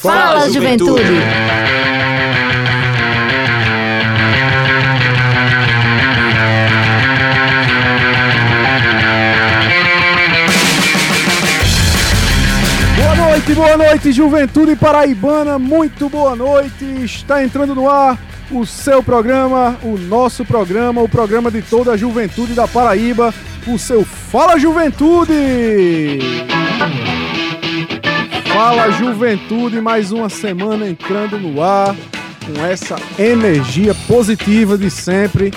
Fala, juventude! Boa noite, boa noite, juventude paraibana, muito boa noite. Está entrando no ar o seu programa, o nosso programa, o programa de toda a juventude da Paraíba, o seu Fala Juventude! Fala Juventude, mais uma semana entrando no ar com essa energia positiva de sempre,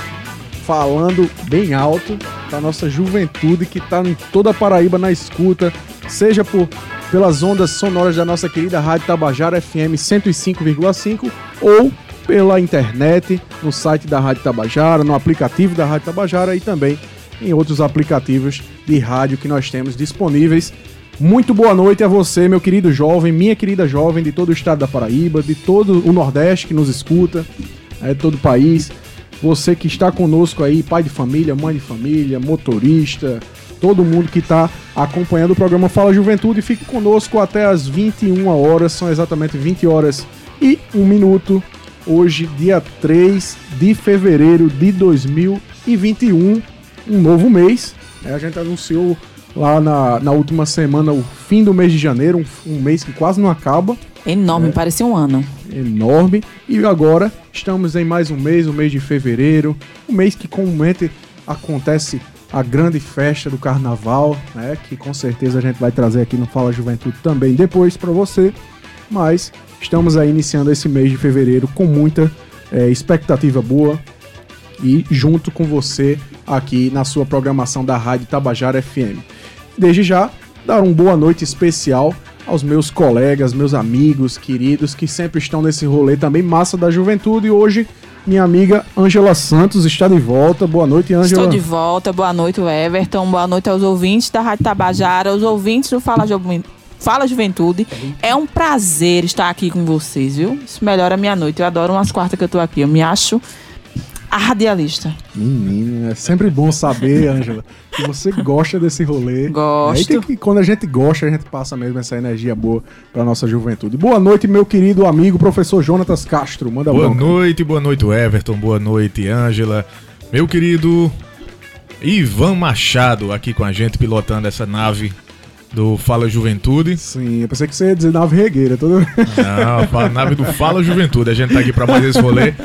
falando bem alto para nossa juventude que está em toda a Paraíba na escuta, seja por pelas ondas sonoras da nossa querida Rádio Tabajara FM 105,5 ou pela internet, no site da Rádio Tabajara, no aplicativo da Rádio Tabajara e também em outros aplicativos de rádio que nós temos disponíveis. Muito boa noite a você, meu querido jovem, minha querida jovem de todo o estado da Paraíba, de todo o Nordeste que nos escuta, é, de todo o país. Você que está conosco aí, pai de família, mãe de família, motorista, todo mundo que está acompanhando o programa Fala Juventude. Fique conosco até as 21 horas, são exatamente 20 horas e 1 minuto. Hoje, dia 3 de fevereiro de 2021, um novo mês. É, a gente anunciou lá na, na última semana o fim do mês de janeiro, um, um mês que quase não acaba. Enorme, é. parece um ano. Enorme. E agora estamos em mais um mês, o mês de fevereiro, um mês que comumente acontece a grande festa do carnaval, né? Que com certeza a gente vai trazer aqui no Fala Juventude também depois para você. Mas estamos aí iniciando esse mês de fevereiro com muita é, expectativa boa e junto com você aqui na sua programação da Rádio Tabajara FM. Desde já, dar uma boa noite especial aos meus colegas, meus amigos, queridos que sempre estão nesse rolê também massa da juventude e hoje minha amiga Ângela Santos está de volta. Boa noite, Ângela. Estou de volta. Boa noite, Everton. Boa noite aos ouvintes da Rádio Tabajara, aos ouvintes do Fala, Ju... Fala Juventude. É um prazer estar aqui com vocês, viu? Isso melhora a minha noite. Eu adoro umas quartas que eu tô aqui. Eu me acho a radialista. Menino, é sempre bom saber, Ângela, que você gosta desse rolê. Gosto. Aí tem que, quando a gente gosta, a gente passa mesmo essa energia boa pra nossa juventude. Boa noite, meu querido amigo professor Jonatas Castro. Manda Boa bronca. noite, boa noite, Everton. Boa noite, Ângela. Meu querido Ivan Machado aqui com a gente, pilotando essa nave do Fala Juventude. Sim, eu pensei que você ia dizer nave regueira. Todo... Não, a nave do Fala Juventude. A gente tá aqui pra mais esse rolê.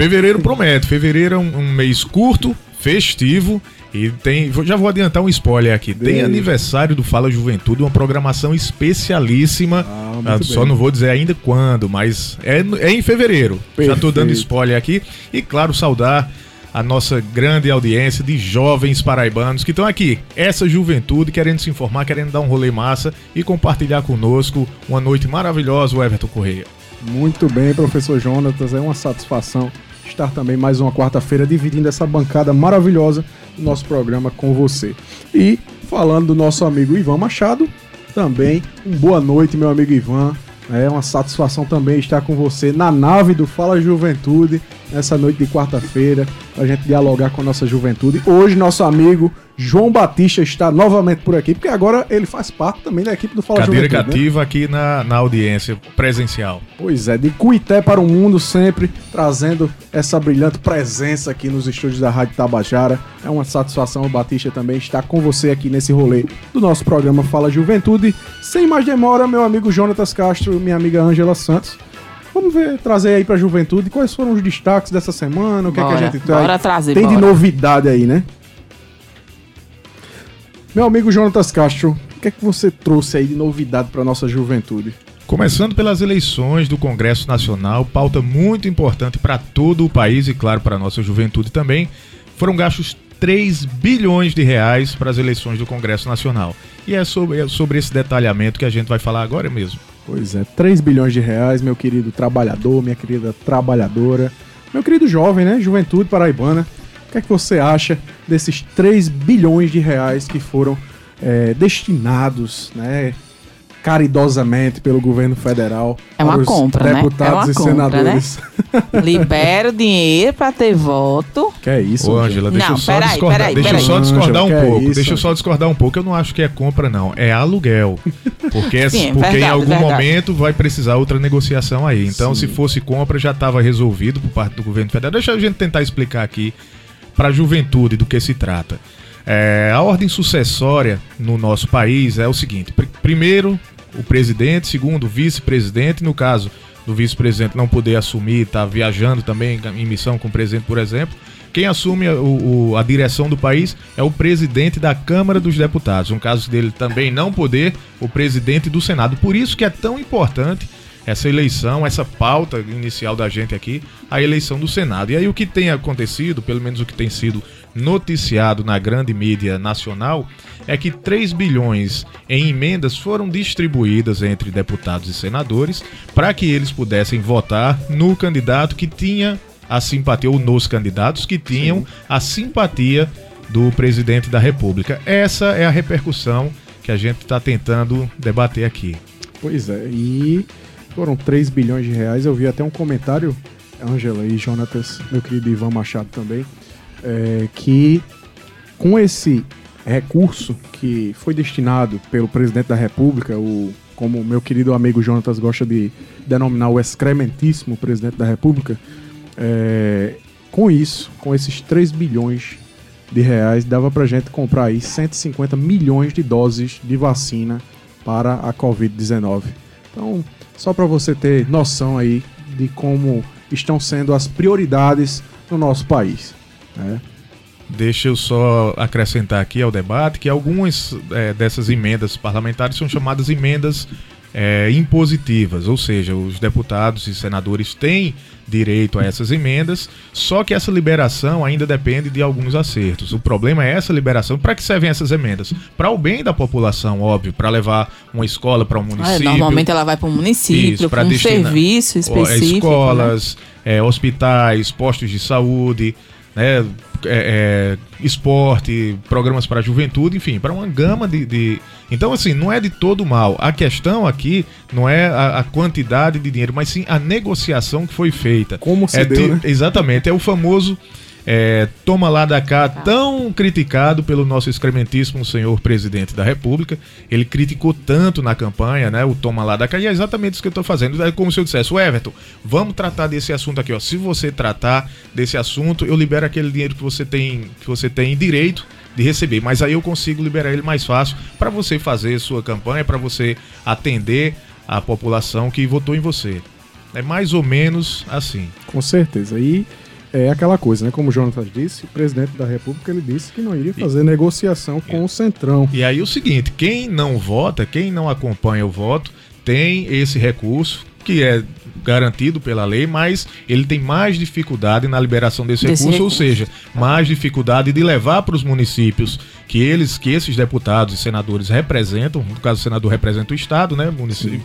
Fevereiro promete. Fevereiro é um, um mês curto, festivo. E tem. Já vou adiantar um spoiler aqui. Tem aniversário do Fala Juventude, uma programação especialíssima. Ah, ah, só não vou dizer ainda quando, mas é, é em fevereiro. Perfeito. Já tô dando spoiler aqui. E claro, saudar a nossa grande audiência de jovens paraibanos que estão aqui, essa juventude querendo se informar, querendo dar um rolê massa e compartilhar conosco uma noite maravilhosa, o Everton Correia. Muito bem, professor Jonatas, é uma satisfação estar também mais uma quarta-feira dividindo essa bancada maravilhosa do nosso programa com você. E falando do nosso amigo Ivan Machado, também um boa noite, meu amigo Ivan. É uma satisfação também estar com você na nave do Fala Juventude, nessa noite de quarta-feira, para a gente dialogar com a nossa juventude. Hoje, nosso amigo João Batista está novamente por aqui, porque agora ele faz parte também da equipe do Fala Cadeira Juventude. Cadeira cativa né? aqui na, na audiência presencial. Pois é, de Cuité para o mundo sempre, trazendo essa brilhante presença aqui nos estúdios da Rádio Tabajara. É uma satisfação o Batista também estar com você aqui nesse rolê do nosso programa Fala Juventude. Sem mais demora, meu amigo Jonatas Castro, minha amiga Ângela Santos. Vamos ver, trazer aí pra juventude quais foram os destaques dessa semana, o que, bora, é que a gente bora trazer, tem bora. de novidade aí, né? Meu amigo Jonatas Castro, o que é que você trouxe aí de novidade para nossa juventude? Começando pelas eleições do Congresso Nacional, pauta muito importante para todo o país e, claro, para a nossa juventude também, foram gastos 3 bilhões de reais para as eleições do Congresso Nacional. E é sobre, é sobre esse detalhamento que a gente vai falar agora mesmo. Pois é, 3 bilhões de reais, meu querido trabalhador, minha querida trabalhadora, meu querido jovem, né? Juventude paraibana. O que é que você acha desses 3 bilhões de reais que foram é, destinados, né? caridosamente pelo governo federal. É uma para compra, né? deputados É uma e compra, senadores. Libera o dinheiro pra ter voto. Que é isso, Ô, Ângela? Ângela, deixa Não, eu só peraí, discordar, peraí, deixa eu peraí. só discordar um é pouco. isso, deixa eu só discordar um pouco. Eu não acho que é compra, não. É aluguel. Porque, é- Sim, é porque em verdade, algum verdade. momento vai precisar outra negociação aí. Então, Sim. se fosse compra, já estava resolvido por parte do governo federal. Deixa a gente tentar explicar aqui para a juventude do que se trata. É, a ordem sucessória no nosso país é o seguinte: pr- primeiro, o presidente, segundo, o vice-presidente. No caso do vice-presidente não poder assumir, tá viajando também em missão com o presidente, por exemplo. Quem assume o- a direção do país é o presidente da Câmara dos Deputados. No caso dele também não poder, o presidente do Senado. Por isso que é tão importante essa eleição, essa pauta inicial da gente aqui, a eleição do Senado. E aí o que tem acontecido, pelo menos o que tem sido noticiado na grande mídia nacional, é que 3 bilhões em emendas foram distribuídas entre deputados e senadores para que eles pudessem votar no candidato que tinha a simpatia, ou nos candidatos que tinham a simpatia do presidente da República. Essa é a repercussão que a gente está tentando debater aqui. Pois é, e foram 3 bilhões de reais. Eu vi até um comentário, Ângela e Jonatas, meu querido Ivan Machado também, é, que com esse recurso que foi destinado pelo presidente da República, o como meu querido amigo Jonatas gosta de denominar o excrementíssimo presidente da República, é, com isso, com esses 3 bilhões de reais, dava pra gente comprar aí 150 milhões de doses de vacina para a Covid-19. Então, só para você ter noção aí de como estão sendo as prioridades no nosso país. né? Deixa eu só acrescentar aqui ao debate que algumas eh, dessas emendas parlamentares são chamadas emendas eh, impositivas, ou seja, os deputados e senadores têm direito a essas emendas, só que essa liberação ainda depende de alguns acertos. O problema é essa liberação. Para que servem essas emendas? Para o bem da população, óbvio, para levar uma escola para um Ah, município. normalmente ela vai para Isso, município, para um destinar- serviço Ó, específico. né? escolas, é, hospitais, postos de saúde, né, é, é, esporte, programas para a juventude, enfim, para uma gama de, de- Então, assim, não é de todo mal. A questão aqui não é a, a quantidade de dinheiro, mas sim a negociação que foi feita. Como se É deu, né? Exatamente, é o famoso é, toma lá da cá, tão criticado pelo nosso excrementíssimo senhor presidente da República. Ele criticou tanto na campanha, né? O toma lá da cá, e é exatamente isso que eu tô fazendo. É como se eu dissesse, o Everton, vamos tratar desse assunto aqui, ó. Se você tratar desse assunto, eu libero aquele dinheiro que você tem, que você tem direito de receber, mas aí eu consigo liberar ele mais fácil para você fazer sua campanha, para você atender a população que votou em você. É mais ou menos assim. Com certeza. E é aquela coisa, né? Como o Jonatas disse, o presidente da República ele disse que não iria fazer negociação com o Centrão. E aí o seguinte, quem não vota, quem não acompanha o voto, tem esse recurso que é garantido pela lei, mas ele tem mais dificuldade na liberação desse, Desse recurso, ou recurso. seja, mais dificuldade de levar para os municípios que eles, que esses deputados e senadores representam, no caso o senador representa o estado, né, município.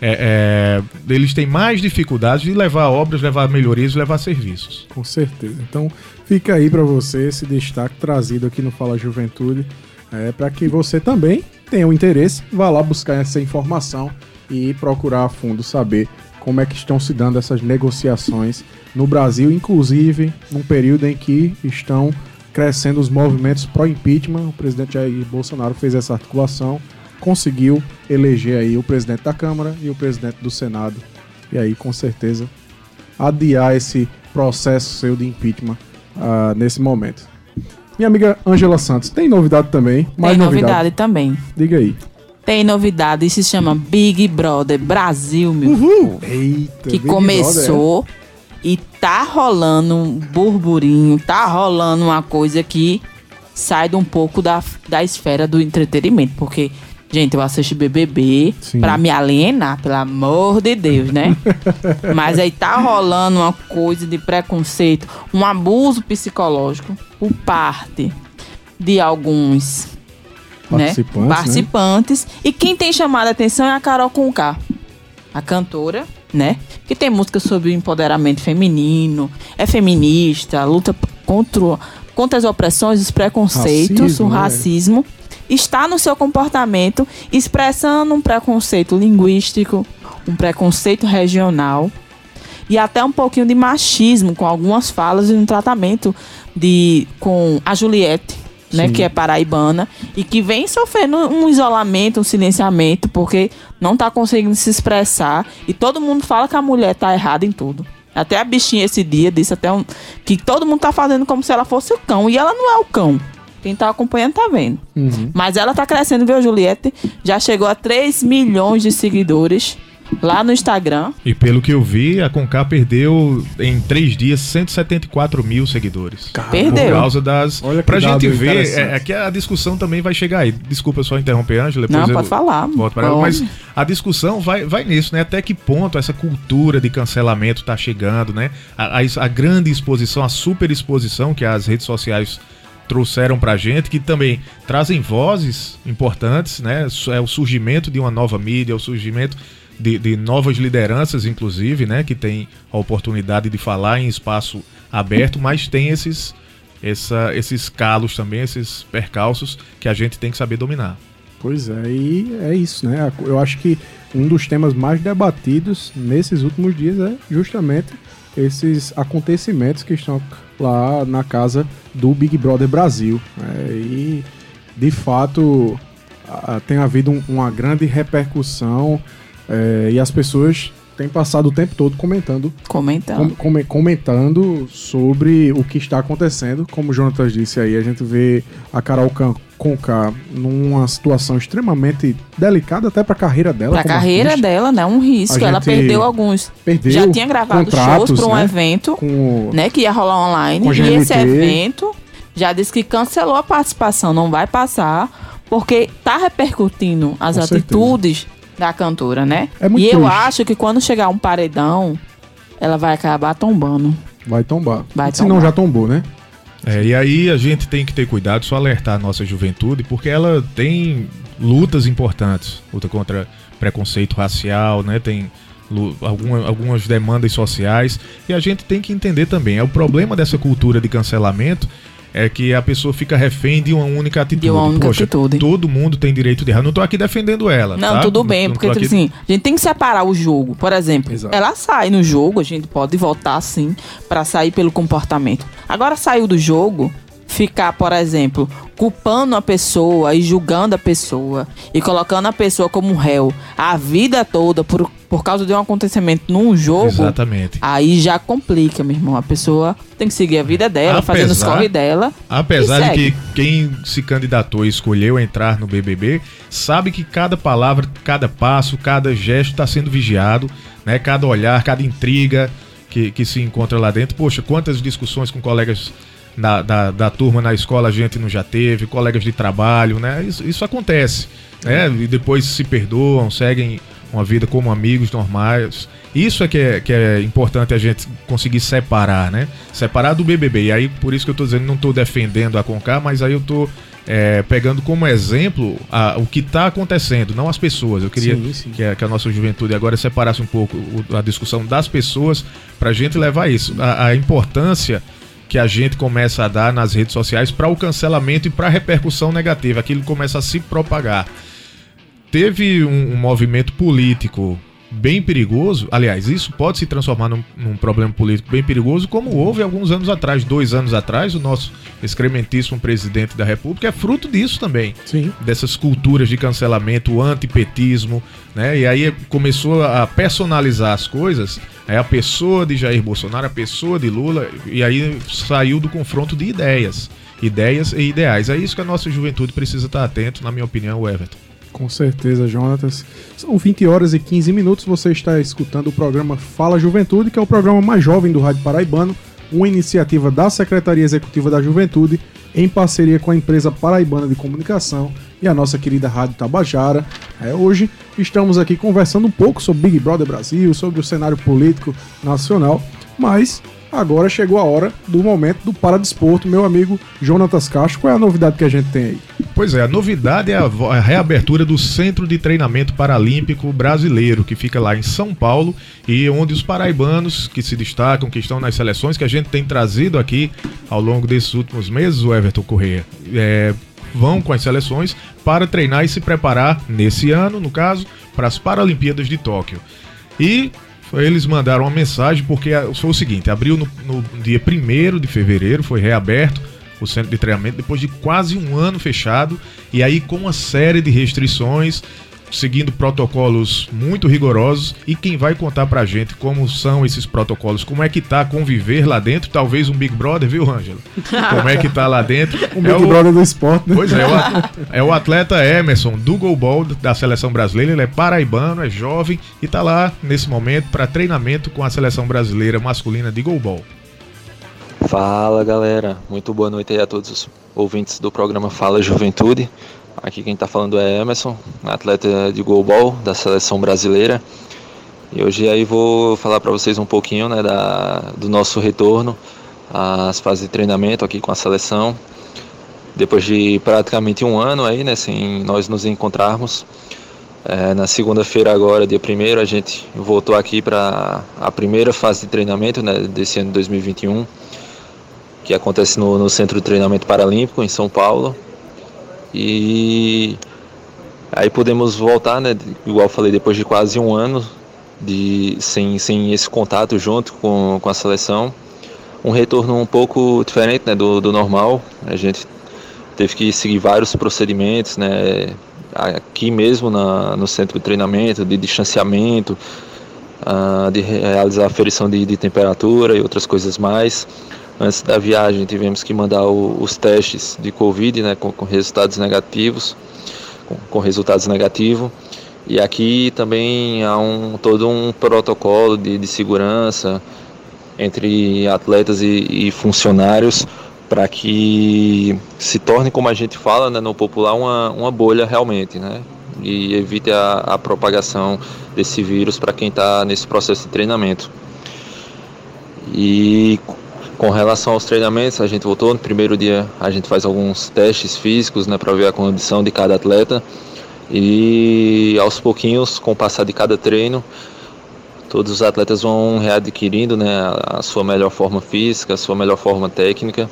É, é, eles têm mais dificuldade de levar obras, levar melhorias, levar serviços. Com certeza. Então, fica aí para você esse destaque trazido aqui no Fala Juventude, é, para que você também tenha o interesse, vá lá buscar essa informação e procurar a fundo saber como é que estão se dando essas negociações no Brasil, inclusive num período em que estão crescendo os movimentos pró-impeachment. O presidente Jair Bolsonaro fez essa articulação, conseguiu eleger aí o presidente da Câmara e o presidente do Senado. E aí, com certeza, adiar esse processo seu de impeachment ah, nesse momento. Minha amiga Angela Santos, tem novidade também? Mais Tem novidade. novidade também. Diga aí. Tem novidade e se chama Big Brother Brasil, meu. povo. Eita, que Big começou e tá rolando um burburinho, tá rolando uma coisa que sai de um pouco da, da esfera do entretenimento, porque gente, eu assisto BBB Sim. pra me alienar, pelo amor de Deus, né? Mas aí tá rolando uma coisa de preconceito, um abuso psicológico por parte de alguns né? Participantes, né? participantes. E quem tem chamado a atenção é a Carol Conká, a cantora, né? Que tem música sobre o empoderamento feminino, é feminista, luta contra, contra as opressões, os preconceitos, Racismo, o né? racismo. está no seu comportamento expressando um preconceito linguístico, um preconceito regional e até um pouquinho de machismo com algumas falas e um tratamento de com a Juliette, né, que é paraibana e que vem sofrendo um isolamento, um silenciamento porque não está conseguindo se expressar e todo mundo fala que a mulher está errada em tudo. Até a bichinha esse dia disse até um, que todo mundo tá fazendo como se ela fosse o cão. E ela não é o cão. Quem tá acompanhando tá vendo. Uhum. Mas ela tá crescendo, viu, Juliette? Já chegou a 3 milhões de seguidores lá no Instagram. E pelo que eu vi, a Conká perdeu em três dias 174 mil seguidores. Perdeu. Por causa das. Olha que pra gente ver, é, é que a discussão também vai chegar aí. Desculpa só interromper, Ângela. Não, depois eu pode falar. Volto pra ela, Pode. mas a discussão vai, vai nisso, né? Até que ponto essa cultura de cancelamento tá chegando, né? A, a- a grande exposição, a super exposição que as redes sociais trouxeram pra gente, que também trazem vozes importantes, né? É o surgimento de uma nova mídia, é o surgimento de, de novas lideranças, inclusive, né? Que tem a oportunidade de falar em espaço aberto, mas tem esses, essa, esses calos também, esses percalços que a gente tem que saber dominar. Pois é, e é isso, né? Eu acho que um dos temas mais debatidos nesses últimos dias é justamente esses acontecimentos que estão lá na casa do Big Brother Brasil. né? E, de fato, tem havido um- uma grande repercussão é, e as pessoas têm passado o tempo todo comentando Comentando. com- come- comentando sobre o que está acontecendo. Como o Jonatas disse aí, a gente vê a Carol Can- Conká numa situação extremamente delicada até para a carreira dela. Pra como carreira artista. dela, né? Um risco. A Ela perdeu alguns. Perdeu Já tinha gravado shows para um né? evento, Com né? Que ia rolar online. Com E esse evento já disse que cancelou a participação, não vai passar, porque tá repercutindo as Com atitudes da cantora, né? É muito e eu triste. acho que quando chegar um paredão, ela vai acabar tombando. Vai tombar. Vai Se não já tombou, né? É, e aí a gente tem que ter cuidado, só alertar a nossa juventude, porque ela tem lutas importantes. Luta contra preconceito racial, né? Tem alguma- algumas demandas sociais. E a gente tem que entender também. É o problema dessa cultura de cancelamento é que a pessoa fica refém de uma única atitude. De uma única atitude. Todo mundo tem direito de errar. Não tô aqui defendendo ela. Não, tá? tudo bem, Não porque aqui- assim, a gente tem que separar o jogo. Por exemplo, Exato. ela sai no jogo, a gente pode votar sim pra sair pelo comportamento. Agora saiu do jogo, ficar, por exemplo, culpando a pessoa e julgando a pessoa e colocando a pessoa como réu a vida toda por, por causa de um acontecimento num jogo. Exatamente. Aí já complica, meu irmão. A pessoa tem que seguir a vida dela, fazendo os Apesar- corre dela. Apesar de que quem se candidatou e escolheu entrar no BBB sabe que cada palavra, cada passo, cada gesto está sendo vigiado, né? Cada olhar, cada intriga que, que se encontra lá dentro. Poxa, quantas discussões com colegas da, da, da turma na escola a gente não já teve, colegas de trabalho, né? Isso, isso acontece, né? E depois se perdoam, seguem uma vida como amigos normais. Isso é que, é que é importante a gente conseguir separar, né? Separar do BBB. E aí, por isso que eu tô dizendo, não tô defendendo a Conká, mas aí eu tô é, pegando como exemplo a- o que tá acontecendo, não as pessoas. Eu queria Sim, sim. Que, a, que a nossa juventude agora separasse um pouco o- a discussão das pessoas pra gente levar isso. A, a importância que a gente começa a dar nas redes sociais para o cancelamento e para a repercussão negativa. Aquilo começa a se propagar teve um, um movimento político bem perigoso. Aliás, isso pode se transformar num, num problema político bem perigoso, como houve alguns anos atrás, dois anos atrás, o nosso excrementíssimo presidente da República é fruto disso também. Sim. Dessas culturas de cancelamento, o antipetismo, né? E aí começou a personalizar as coisas. É a pessoa de Jair Bolsonaro, a pessoa de Lula, e aí saiu do confronto de ideias. Ideias e ideais. É isso que a nossa juventude precisa estar atento, na minha opinião, Everton. Com certeza, Jonatas. São 20 horas e 15 minutos. Você está escutando o programa Fala Juventude, que é o programa mais jovem do Rádio Paraibano, uma iniciativa da Secretaria Executiva da Juventude, em parceria com a empresa Paraibana de Comunicação e a nossa querida Rádio Tabajara. É, hoje estamos aqui conversando um pouco sobre Big Brother Brasil, sobre o cenário político nacional, mas agora chegou a hora do momento do Paradesporto. Meu amigo Jonatas Castro, qual é a novidade que a gente tem aí? Pois é, a novidade é a, reabertura do Centro de Treinamento Paralímpico Brasileiro, que fica lá em São Paulo e onde os paraibanos que se destacam, que estão nas seleções, que a gente tem trazido aqui ao longo desses últimos meses, o Everton Corrêa, é, vão com as seleções para treinar e se preparar nesse ano, no caso, para as Paralimpíadas de Tóquio. E eles mandaram uma mensagem porque foi o seguinte: abriu no, no dia 1 de fevereiro, foi reaberto o centro de treinamento depois de quase um ano fechado e aí com uma série de restrições seguindo protocolos muito rigorosos e quem vai contar pra gente como são esses protocolos, como é que tá conviver lá dentro, talvez um Big Brother, viu, Ângelo? Como é que tá lá dentro? O Big é Brother do esporte, né? Pois é, é o atleta Emerson do Goalball da seleção brasileira, ele é paraibano, é jovem e tá lá nesse momento para treinamento com a seleção brasileira masculina de Goalball. Fala galera, muito boa noite aí a todos os ouvintes do programa Fala Juventude. Aqui quem está falando é Emerson, atleta de goalball da seleção brasileira. E hoje aí vou falar para vocês um pouquinho né, da, do nosso retorno às fases de treinamento aqui com a seleção. Depois de praticamente um ano aí, né, sem nós nos encontrarmos. É, na segunda-feira agora, dia 1 a gente voltou aqui para a primeira fase de treinamento né, desse ano de 2021, que acontece no, no Centro de Treinamento Paralímpico em São Paulo. E aí podemos voltar, né? Igual eu falei, depois de quase um ano de sem, sem esse contato junto com, com a seleção. Um retorno um pouco diferente né, do, do normal. A gente teve que seguir vários procedimentos, né? Aqui mesmo na, no centro de treinamento, de distanciamento, uh, de realizar aferição de, de temperatura e outras coisas mais. Antes da viagem tivemos que mandar o, os testes de Covid, né, com, com resultados negativos, com, com, resultados negativos. E aqui também há um, todo um protocolo de, de segurança entre atletas e, e funcionários para que se torne, como a gente fala né, no popular, uma, uma bolha realmente, né? E evite a, a propagação desse vírus para quem está nesse processo de treinamento. E com relação aos treinamentos, a gente voltou no primeiro dia, a gente faz alguns testes físicos, né, para ver a condição de cada atleta. E aos pouquinhos, com o passar de cada treino, todos os atletas vão readquirindo, né, a sua melhor forma física, a sua melhor forma técnica.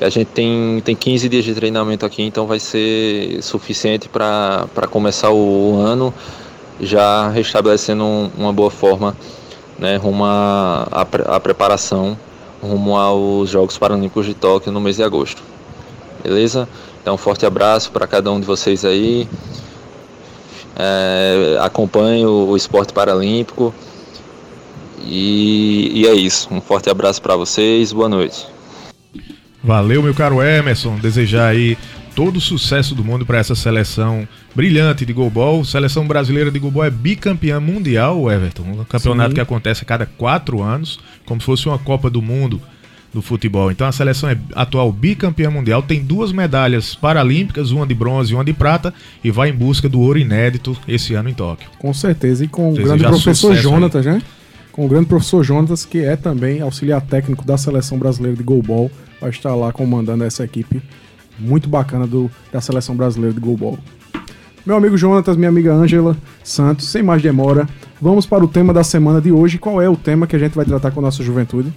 E a gente tem, tem 15 dias de treinamento aqui, então vai ser suficiente para começar o ano já restabelecendo uma boa forma né, rumo à, preparação rumo aos Jogos Paralímpicos de Tóquio no mês de agosto. Beleza? Então, um forte abraço para cada um de vocês aí. É, acompanhe o, o esporte paralímpico. E, e é isso. Um forte abraço para vocês. Boa noite. Valeu, meu caro Emerson. Desejar aí todo o sucesso do mundo para essa seleção brilhante de goalball. Seleção brasileira de goalball é bicampeã mundial, Everton. Um campeonato Sim. que acontece a cada quatro anos, como se fosse uma Copa do Mundo do futebol. Então a seleção é atual bicampeã mundial, tem duas medalhas paralímpicas, uma de bronze e uma de prata, e vai em busca do ouro inédito esse ano em Tóquio. Com certeza, e com o grande professor Jonatas, né? Com o grande professor Jonatas, que é também auxiliar técnico da seleção brasileira de goalball, vai estar lá comandando essa equipe muito bacana do, da seleção brasileira de goalball. Meu amigo Jonatas, minha amiga Ângela Santos, sem mais demora, vamos para o tema da semana de hoje. Qual é o tema que a gente vai tratar com a nossa juventude?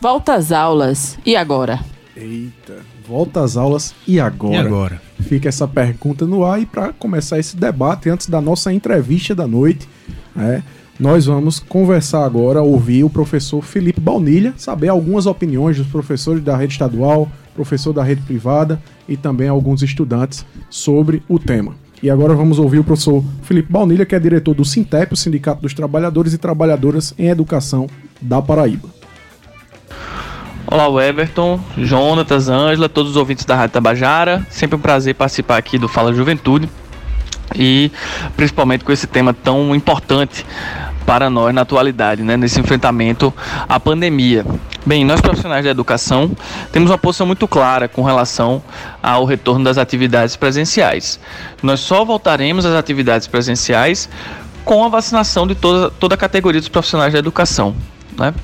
Volta às aulas. E agora? Eita, volta às aulas e agora? E agora? Fica essa pergunta no ar e para começar esse debate antes da nossa entrevista da noite, é, nós vamos conversar agora, ouvir o professor Felipe Baunilha, saber algumas opiniões dos professores da rede estadual, professor da rede privada e também alguns estudantes sobre o tema. E agora vamos ouvir o professor Felipe Baunilha, que é diretor do Sintep, o Sindicato dos Trabalhadores e Trabalhadoras em Educação da Paraíba. Olá, Everton, Jonatas, Ângela, todos os ouvintes da Rádio Tabajara. Sempre um prazer participar aqui do Fala Juventude e principalmente com esse tema tão importante para nós na atualidade, né, nesse enfrentamento à pandemia. Bem, nós profissionais da educação temos uma posição muito clara com relação ao retorno das atividades presenciais. Nós só voltaremos às atividades presenciais com a vacinação de toda, toda a categoria dos profissionais da educação. Né?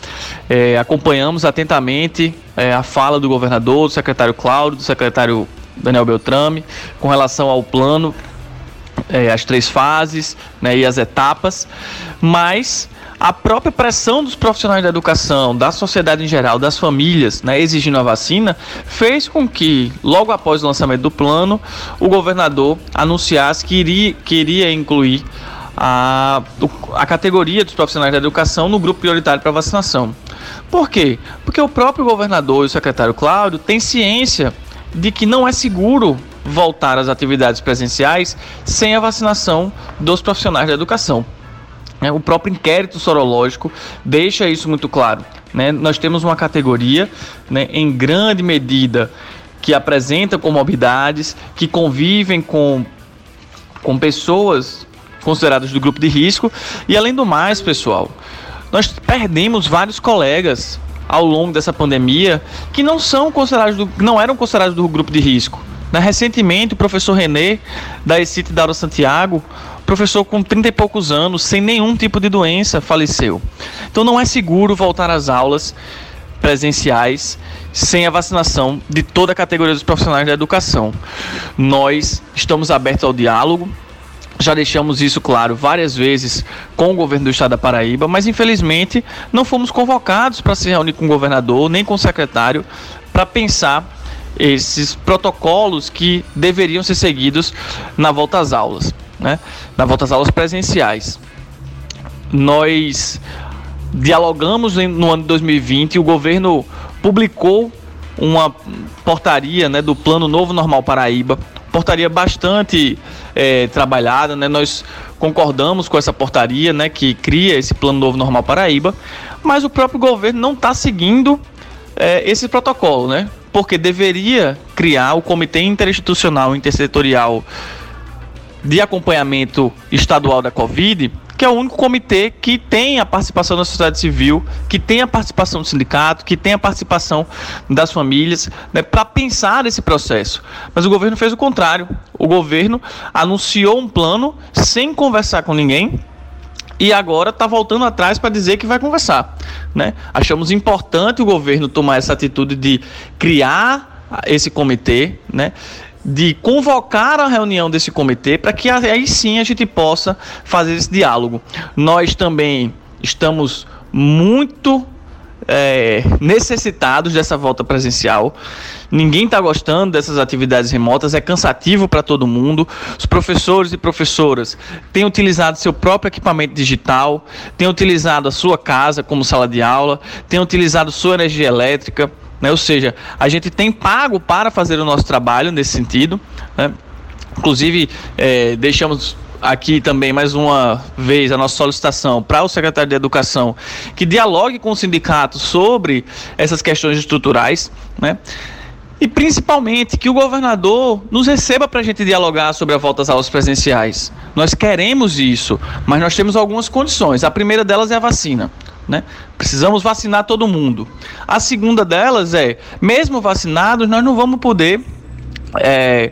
É, acompanhamos atentamente é, a fala do governador, do secretário Cláudio, do secretário Daniel Beltrame, com relação ao plano, é, as três fases né, e as etapas, mas a própria pressão dos profissionais da educação, da sociedade em geral, das famílias, né, exigindo a vacina, fez com que, logo após o lançamento do plano, o governador anunciasse que iria, incluir a, a categoria dos profissionais da educação no grupo prioritário para vacinação. Por quê? Porque o próprio governador e o secretário Cláudio têm ciência de que não é seguro voltar às atividades presenciais sem a vacinação dos profissionais da educação. É, o próprio inquérito sorológico deixa isso muito claro. Né? Nós temos uma categoria, né, em grande medida, que apresenta comorbidades, que convivem com, com pessoas consideradas do grupo de risco. E além do mais, pessoal, nós perdemos vários colegas ao longo dessa pandemia que não são considerados do, não eram considerados do grupo de risco. Né? Recentemente, o professor René, da ECIT da Aura Santiago, professor com 30 e poucos anos, sem nenhum tipo de doença, faleceu. Então não é seguro voltar às aulas presenciais sem a vacinação de toda a categoria dos profissionais da educação. Nós estamos abertos ao diálogo, já deixamos isso claro várias vezes com o governo do estado da Paraíba, mas infelizmente não fomos convocados para se reunir com o governador nem com o secretário para pensar esses protocolos que deveriam ser seguidos na volta às aulas, né? na volta às aulas presenciais. Nós dialogamos no ano de 2020 e o governo publicou uma portaria né, do Plano Novo Normal Paraíba, portaria bastante é, trabalhada, né? Nós concordamos com essa portaria, né, que cria esse Plano Novo Normal Paraíba, mas o próprio governo não está seguindo é, esse protocolo, né? Porque deveria criar o Comitê Interinstitucional Intersetorial de Acompanhamento Estadual da Covid, que é o único comitê que tem a participação da sociedade civil, que tem a participação do sindicato, que tem a participação das famílias, né, para pensar esse processo. Mas o governo fez o contrário. O governo anunciou um plano sem conversar com ninguém, e agora está voltando atrás para dizer que vai conversar. Né? Achamos importante o governo tomar essa atitude de criar esse comitê, né? de convocar a reunião desse comitê para que aí sim a gente possa fazer esse diálogo. Nós também estamos muito é, necessitados dessa volta presencial. Ninguém está gostando dessas atividades remotas, é cansativo para todo mundo. Os professores e professoras têm utilizado seu próprio equipamento digital, têm utilizado a sua casa como sala de aula, têm utilizado sua energia elétrica. Né? Ou seja, a gente tem pago para fazer o nosso trabalho nesse sentido. Né? Inclusive, é, deixamos aqui também mais uma vez a nossa solicitação para o secretário de Educação que dialogue com o sindicato sobre essas questões estruturais, né? E principalmente que o governador nos receba para a gente dialogar sobre a volta às aulas presenciais. Nós queremos isso, mas nós temos algumas condições. A primeira delas é a vacina. Né? Precisamos vacinar todo mundo. A segunda delas é, mesmo vacinados, nós não vamos poder é,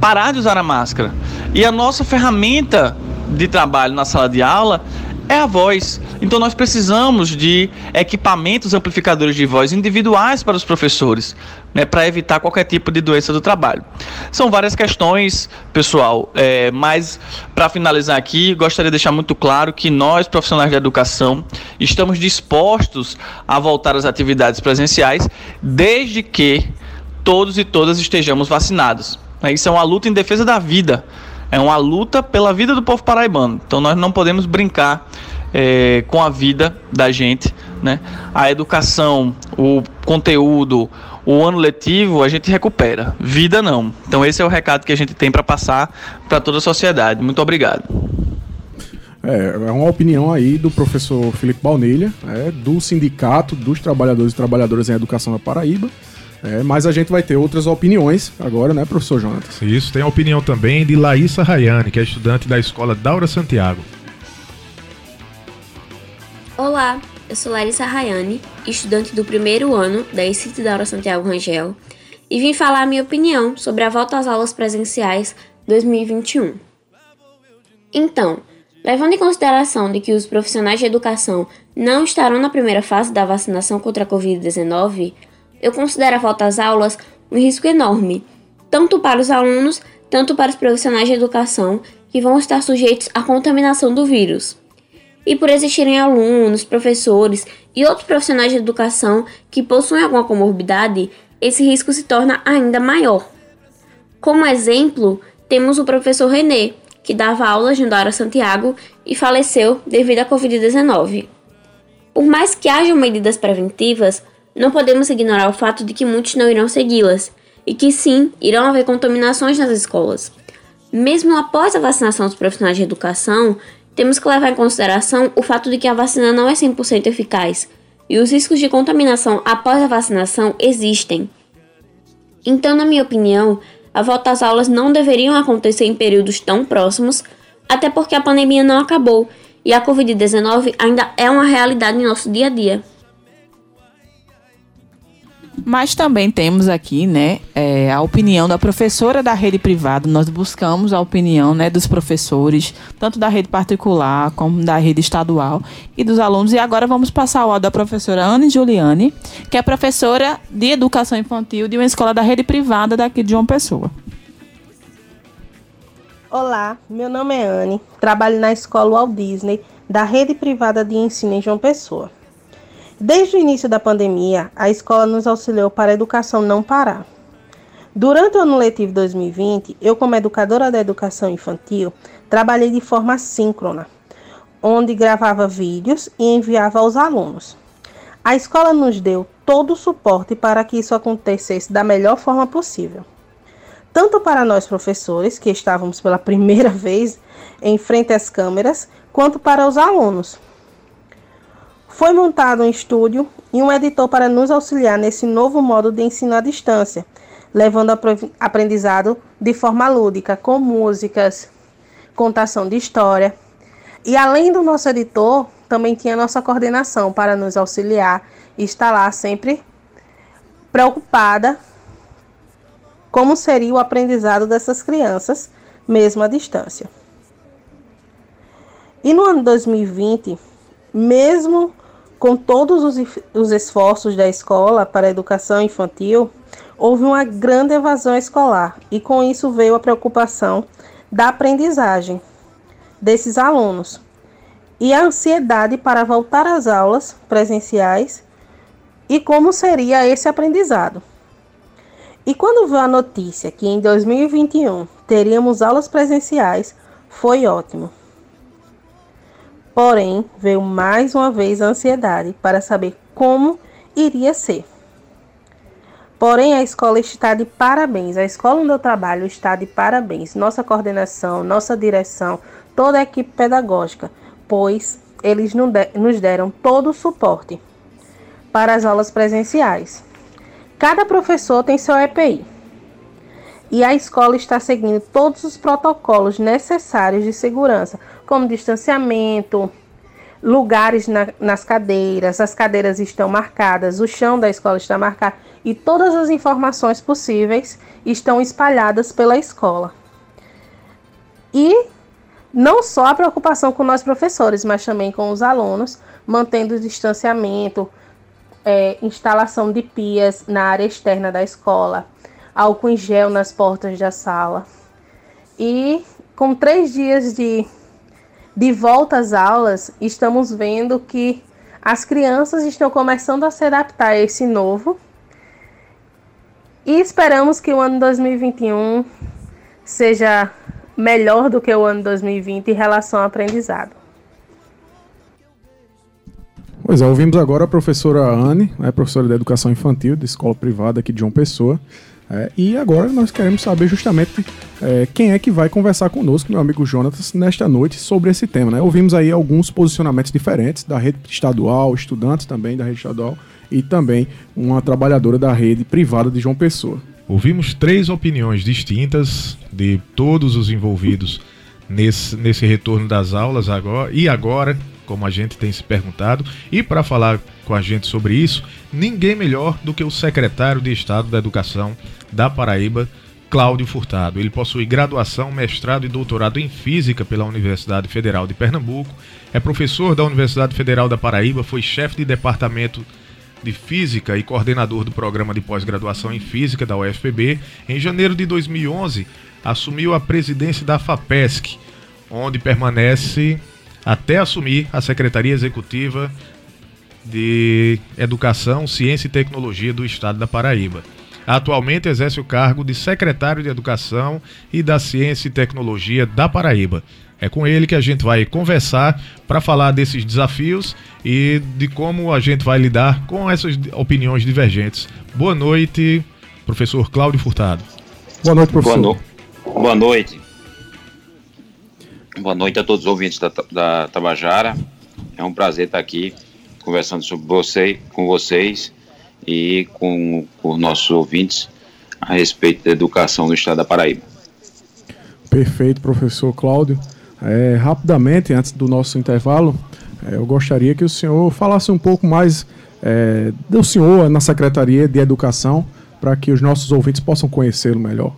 parar de usar a máscara. E a nossa ferramenta de trabalho na sala de aula é a voz. Então nós precisamos de equipamentos amplificadores de voz individuais para os professores, né, para evitar qualquer tipo de doença do trabalho. São várias questões, pessoal, é, mas para finalizar aqui, gostaria de deixar muito claro que nós, profissionais da educação, estamos dispostos a voltar às atividades presenciais, desde que todos e todas estejamos vacinados. Né? Isso é uma luta em defesa da vida. É uma luta pela vida do povo paraibano. Então nós não podemos brincar é, com a vida da gente. Né? A educação, o conteúdo, o ano letivo a gente recupera. Vida não. Então esse é o recado que a gente tem para passar para toda a sociedade. Muito obrigado. É, é uma opinião aí do professor Felipe Baunilha, é, do Sindicato dos Trabalhadores e Trabalhadoras em Educação da Paraíba. É, mas a gente vai ter outras opiniões agora, né, professor Jonatas? Isso, tem a opinião também de Laísa Rayane, que é estudante da escola Daura Santiago. Olá, eu sou Larissa Rayane, estudante do primeiro ano da ICT Daura Santiago Rangel, e vim falar a minha opinião sobre a volta às aulas presenciais 2021. Então, levando em consideração de que os profissionais de educação não estarão na primeira fase da vacinação contra a Covid-19, eu considero a volta às aulas um risco enorme, tanto para os alunos, tanto para os profissionais de educação que vão estar sujeitos à contaminação do vírus. e por existirem alunos, professores e outros profissionais de educação que possuem alguma comorbidade, esse risco se torna ainda maior. Como exemplo, temos o professor René, que dava aulas no Dara Santiago e faleceu devido à Covid-19. Por mais que hajam medidas preventivas, não podemos ignorar o fato de que muitos não irão segui-las e que sim, irão haver contaminações nas escolas. Mesmo após a vacinação dos profissionais de educação, temos que levar em consideração o fato de que a vacina não é 100% eficaz e os riscos de contaminação após a vacinação existem. Então, na minha opinião, a volta às aulas não deveriam acontecer em períodos tão próximos, até porque a pandemia não acabou e a Covid-19 ainda é uma realidade em nosso dia a dia. Mas também temos aqui, né, é, a opinião da professora da rede privada. Nós buscamos a opinião, né, dos professores, tanto da rede particular como da rede estadual e dos alunos. E agora vamos passar o áudio da professora Anne Giuliani, que é professora de educação infantil de uma escola da rede privada daqui de João Pessoa. Olá, meu nome é Anne, trabalho na escola Walt Disney da rede privada de ensino em João Pessoa. Desde o início da pandemia, a escola nos auxiliou para a educação não parar. Durante o ano letivo 2020, eu, como educadora da educação infantil, trabalhei de forma síncrona, onde gravava vídeos e enviava aos alunos. A escola nos deu todo o suporte para que isso acontecesse da melhor forma possível. Tanto para nós professores, que estávamos pela primeira vez em frente às câmeras, quanto para os alunos, foi montado um estúdio e um editor para nos auxiliar nesse novo modo de ensino à distância, levando aprendizado de forma lúdica, com músicas, contação de história. E além do nosso editor, também tinha nossa coordenação para nos auxiliar e estar lá sempre preocupada como seria o aprendizado dessas crianças, mesmo à distância. E no ano 2020, mesmo com todos os, os esforços da escola para a educação infantil, houve uma grande evasão escolar e com isso veio a preocupação da aprendizagem desses alunos e a ansiedade para voltar às aulas presenciais e como seria esse aprendizado. E quando veio a notícia que em 2021 teríamos aulas presenciais, foi ótimo. Porém, veio mais uma vez a ansiedade para saber como iria ser. Porém, a escola está de parabéns. A escola onde eu trabalho está de parabéns. Nossa coordenação, nossa direção, toda a equipe pedagógica, pois eles nos deram todo o suporte para as aulas presenciais. Cada professor tem seu EPI. E a escola está seguindo todos os protocolos necessários de segurança como distanciamento, lugares na, nas cadeiras, as cadeiras estão marcadas, o chão da escola está marcado e todas as informações possíveis estão espalhadas pela escola. E não só a preocupação com nós professores, mas também com os alunos, mantendo o distanciamento, é, instalação de pias na área externa da escola, álcool em gel nas portas da sala. E com três dias de de volta às aulas, estamos vendo que as crianças estão começando a se adaptar a esse novo e esperamos que o ano 2021 seja melhor do que o ano 2020 em relação ao aprendizado. Pois é, ouvimos agora a professora Anne, né, professora de Educação Infantil da Escola Privada aqui de João Pessoa, é, e agora nós queremos saber justamente é, quem é que vai conversar conosco, meu amigo Jonatas, nesta noite sobre esse tema. Né? Ouvimos aí alguns posicionamentos diferentes da rede estadual, estudantes também da rede estadual e também uma trabalhadora da rede privada de João Pessoa. Ouvimos três opiniões distintas de todos os envolvidos nesse, nesse retorno das aulas agora e agora, como a gente tem se perguntado. E para falar com a gente sobre isso, ninguém melhor do que o secretário de Estado da Educação da Paraíba, Cláudio Furtado. Ele possui graduação, mestrado e doutorado em Física pela Universidade Federal de Pernambuco, é professor da Universidade Federal da Paraíba, foi chefe de departamento de Física e coordenador do programa de pós-graduação em Física da UFPB. Em janeiro de 2011, assumiu a presidência da FAPESC, onde permanece até assumir a Secretaria Executiva de Educação, Ciência e Tecnologia do Estado da Paraíba. Atualmente exerce o cargo de secretário de Educação e da Ciência e Tecnologia da Paraíba. É com ele que a gente vai conversar para falar desses desafios e de como a gente vai lidar com essas opiniões divergentes. Boa noite, professor Cláudio Furtado. Boa noite, professor. Boa, no... Boa noite. Boa noite a todos os ouvintes da, da Tabajara. É um prazer estar aqui conversando sobre você, com vocês e com, com os nossos ouvintes a respeito da educação no estado da Paraíba. Perfeito, professor Cláudio. É, rapidamente, antes do nosso intervalo, é, eu gostaria que o senhor falasse um pouco mais é, do senhor na Secretaria de Educação, para que os nossos ouvintes possam conhecê-lo melhor.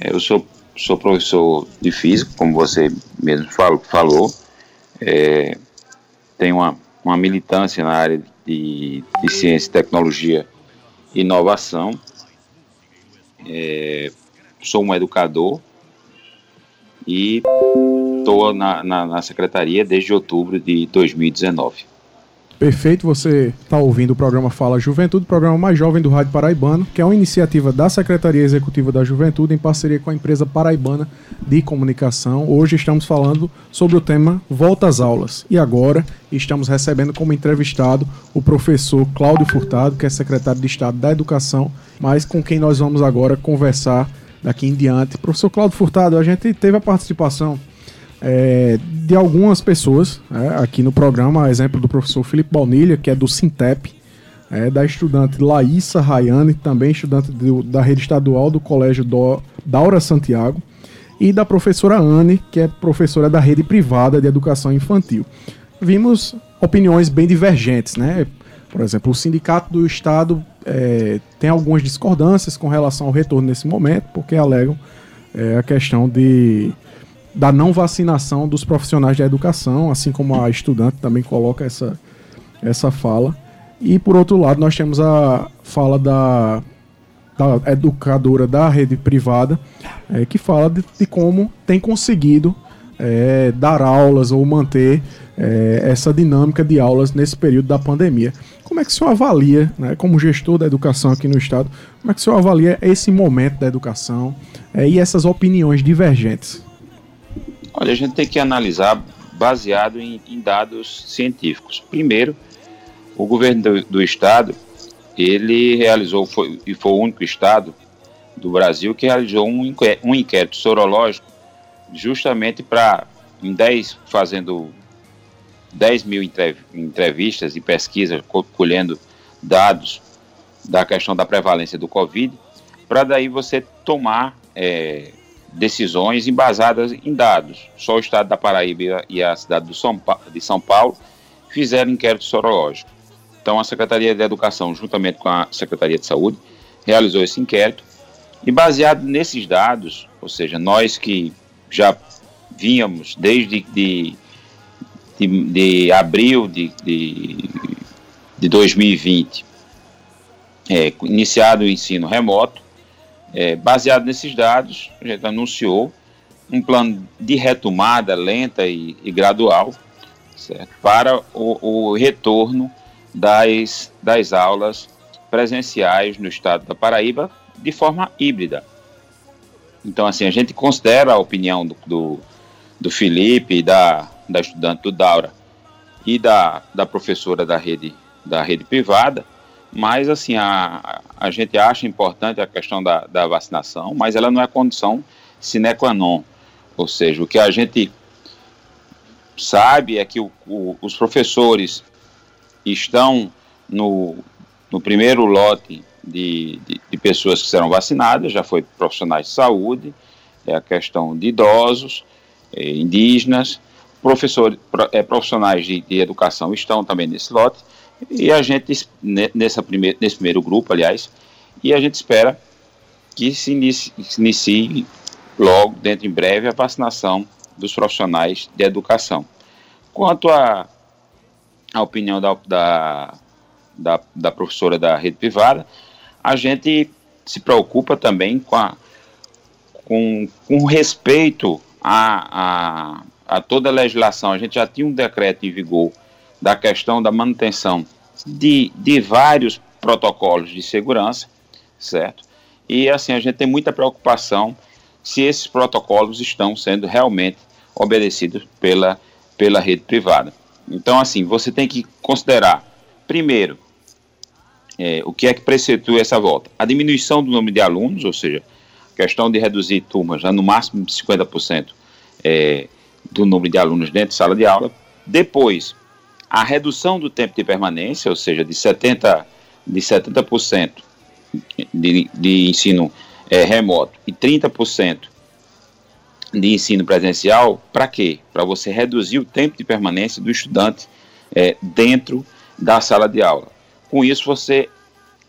É, eu sou, sou professor de física, como você mesmo falou. É, tenho uma, uma militância na área de, de ciência, tecnologia e inovação. É, sou um educador e estou na, na, na, secretaria desde outubro de 2019. Perfeito, você está ouvindo o programa Fala Juventude, programa mais jovem do Rádio Paraibano, que é uma iniciativa da Secretaria Executiva da Juventude em parceria com a empresa paraibana de comunicação. Hoje estamos falando sobre o tema Volta às Aulas. E agora estamos recebendo como entrevistado o professor Cláudio Furtado, que é secretário de Estado da Educação, mas com quem nós vamos agora conversar daqui em diante. Professor Cláudio Furtado, a gente teve a participação é, de algumas pessoas é, aqui no programa, exemplo do professor Felipe Baunilha, que é do Sintep, é, da estudante Laísa Rayane, também estudante do, da rede estadual do Colégio do, Daura Santiago, e da professora Anne, que é professora da rede privada de educação infantil. Vimos opiniões bem divergentes, né? Por exemplo, o Sindicato do Estado é, tem algumas discordâncias com relação ao retorno nesse momento, porque alegam é, a questão de, da não vacinação dos profissionais da educação, assim como a estudante também coloca essa, essa fala. E por outro lado, nós temos a fala da, da educadora da rede privada, é, que fala de, de, como tem conseguido é, dar aulas ou manter é, essa dinâmica de aulas nesse período da pandemia. Como é que o senhor avalia, né, como gestor da educação aqui no Estado, como é que o senhor avalia esse momento da educação é, e essas opiniões divergentes? Olha, a gente tem que analisar baseado em, em dados científicos. Primeiro, o governo do, do Estado, ele realizou, foi, e foi o único Estado do Brasil que realizou um, um inquérito sorológico justamente para, em 10, fazendo 10 mil entrevistas e pesquisas colhendo dados da questão da prevalência do Covid, para daí você tomar é, decisões embasadas em dados. Só o estado da Paraíba e a cidade São de São Paulo fizeram inquérito sorológico. Então a Secretaria de Educação, juntamente com a Secretaria de Saúde, realizou esse inquérito e baseado nesses dados, ou seja, nós que já vínhamos desde de de, de abril de, de, de 2020, é, iniciado o ensino remoto, é, baseado nesses dados, a gente anunciou um plano de retomada lenta e, e gradual certo? para o, o, retorno das, das aulas presenciais no estado da Paraíba de forma híbrida. Então, assim, a gente considera a opinião do, do, do Felipe da, da estudante do Daura e da, da professora da rede, da rede privada, mas assim, a, a gente acha importante a questão da, da vacinação, mas ela não é condição sine qua non, ou seja, o que a gente sabe é que o, o, os professores estão no, no primeiro lote de, de, de, pessoas que serão vacinadas, já foi profissionais de saúde, é a questão de idosos, é, indígenas, professores, é, profissionais de, de, educação estão também nesse lote, e a gente, nessa primeir, nesse primeiro grupo, aliás, e a gente espera que se inicie, se inicie logo, dentro em breve, a vacinação dos profissionais de educação. Quanto à opinião da, da, da, da, professora da rede privada, a gente se preocupa também com, a, com, com respeito a, a a toda a legislação, a gente já tinha um decreto em vigor da questão da manutenção de, de vários protocolos de segurança, certo? E assim, a gente tem muita preocupação se esses protocolos estão sendo realmente obedecidos pela, pela rede privada. Então, assim, você tem que considerar, primeiro, é, o que é que preceitua essa volta? A diminuição do número de alunos, ou seja, questão de reduzir turmas a no máximo 50% é, do número de alunos dentro de sala de aula. Depois, a redução do tempo de permanência, ou seja, de 70%, de 70% de, de ensino é, remoto e 30% de ensino presencial, para quê? Para você reduzir o tempo de permanência do estudante é, dentro da sala de aula. Com isso, você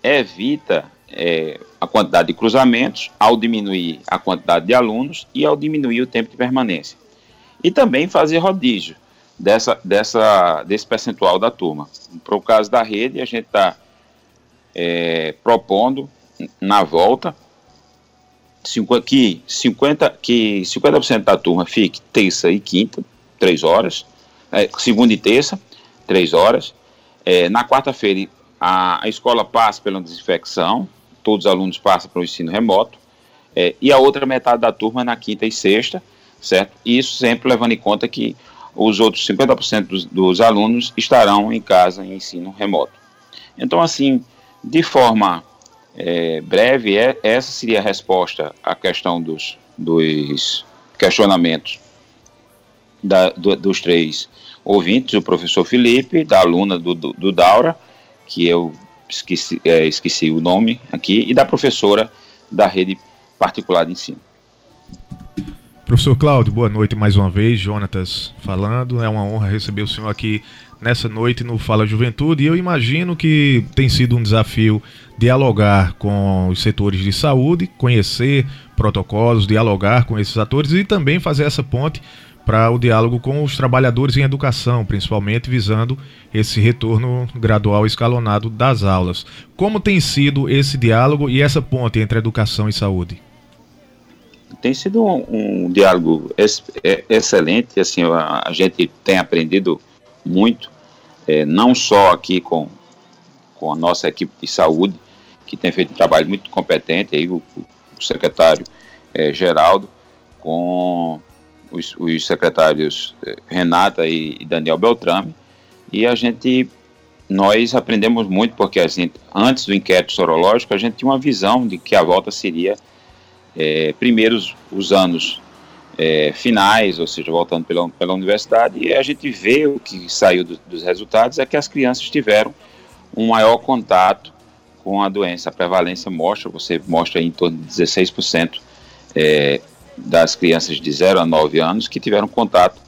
evita é, a quantidade de cruzamentos ao diminuir a quantidade de alunos e ao diminuir o tempo de permanência. E também fazer rodízio dessa, dessa, desse percentual da turma. Para o caso da rede, a gente está é, propondo na volta que 50%, que 50 da turma fique terça e quinta, três horas, é, segunda e terça, três horas. É, na quarta-feira, a, a escola passa pela desinfecção, todos os alunos passam para o ensino remoto, é, e a outra metade da turma na quinta e sexta, certo? Isso sempre levando em conta que os outros 50% dos, dos alunos estarão em casa em ensino remoto. Então, assim, de forma é, breve, é, essa seria a resposta à questão dos, dos questionamentos da, do, dos três ouvintes, o professor Felipe, da aluna do, do, do Daura, que eu esqueci, é, esqueci o nome aqui, e da professora da rede particular de ensino. Professor Cláudio, boa noite mais uma vez. Jonatas falando. É uma honra receber o senhor aqui nessa noite no Fala Juventude. E eu imagino que tem sido um desafio dialogar com os setores de saúde, conhecer protocolos, dialogar com esses atores e também fazer essa ponte para o diálogo com os trabalhadores em educação, principalmente visando esse retorno gradual escalonado das aulas. Como tem sido esse diálogo e essa ponte entre educação e saúde? Tem sido um, um diálogo ex, é, excelente, assim, a, a, gente tem aprendido muito, é, não só aqui com, com a nossa equipe de saúde, que tem feito um trabalho muito competente, aí o, o secretário é, Geraldo, com os, os secretários é, Renata e, Daniel Beltrame, e a gente nós aprendemos muito porque assim, antes do inquérito sorológico a gente tinha uma visão de que a volta seria é, primeiros os anos é, finais, ou seja, voltando pela, pela universidade, e a gente vê o que saiu do, dos resultados é que as crianças tiveram um maior contato com a doença. A prevalência mostra, você mostra em torno de 16% é, das crianças de 0 a 9 anos que tiveram contato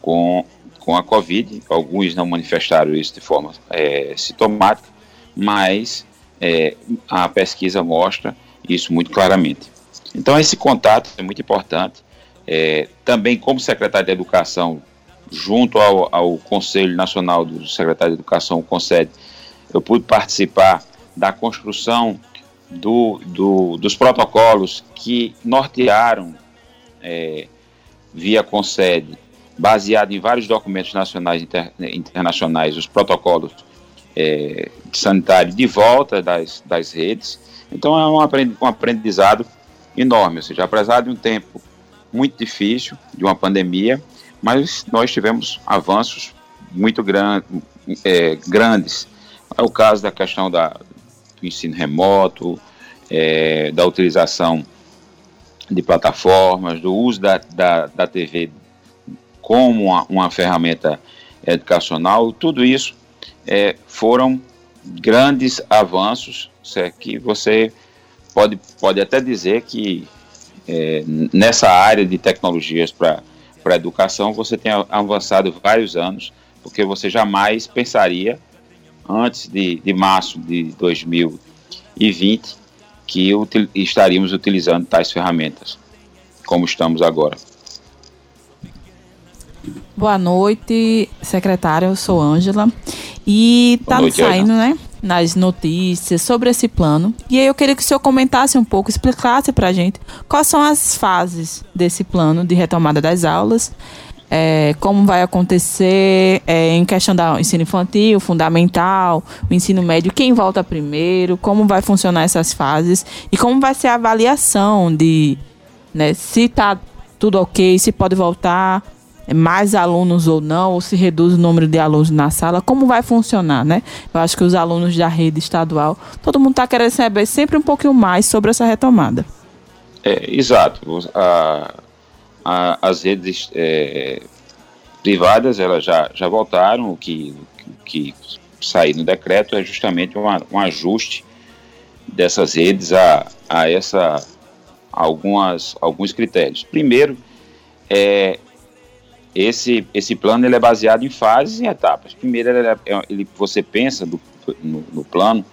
com, com a Covid. Alguns não manifestaram isso de forma é, sintomática, mas é, a pesquisa mostra isso muito claramente. Então, esse contato é muito importante. É, também, como secretário de Educação, junto ao, ao Conselho Nacional do Secretário de Educação, o CONSED, eu pude participar da construção do, do, dos protocolos que nortearam, é, via CONSED, baseado em vários documentos nacionais e inter, internacionais, os protocolos é, sanitários de volta das, das redes. Então, é um aprendizado enorme, ou seja, apesar de um tempo muito difícil, de uma pandemia, mas nós tivemos avanços muito gran, é, grandes. É o caso da questão da, do ensino remoto, é, da utilização de plataformas, do uso da, da, da TV como uma, uma, ferramenta educacional, tudo isso é, foram grandes avanços certo? que você pode, pode até dizer que é, nessa área de tecnologias para a educação você tem avançado vários anos, porque você jamais pensaria, antes de, de março de 2020, que util, estaríamos utilizando tais ferramentas, como estamos agora. Boa noite, secretária. Eu sou Ângela. E tá saindo, né? Nas notícias sobre esse plano. E aí eu queria que o senhor comentasse um pouco, explicasse para a gente quais são as fases desse plano de retomada das aulas é, como vai acontecer é, em questão do ensino infantil, fundamental, o ensino médio, quem volta primeiro, como vai funcionar essas fases e como vai ser a avaliação de né, se está tudo ok, se pode voltar mais alunos ou não, ou se reduz o número de alunos na sala, como vai funcionar, né? Eu acho que os alunos da rede estadual, todo mundo está querendo saber sempre um pouquinho mais sobre essa retomada. É, exato. A, a, as redes é, privadas elas já, já voltaram, o que, que, saiu no decreto é justamente uma, um ajuste dessas redes a, a essa algumas, alguns critérios. Primeiro, é, esse, esse plano ele é baseado em fases e etapas. Primeiro, ele, é, ele você pensa do, no, no, plano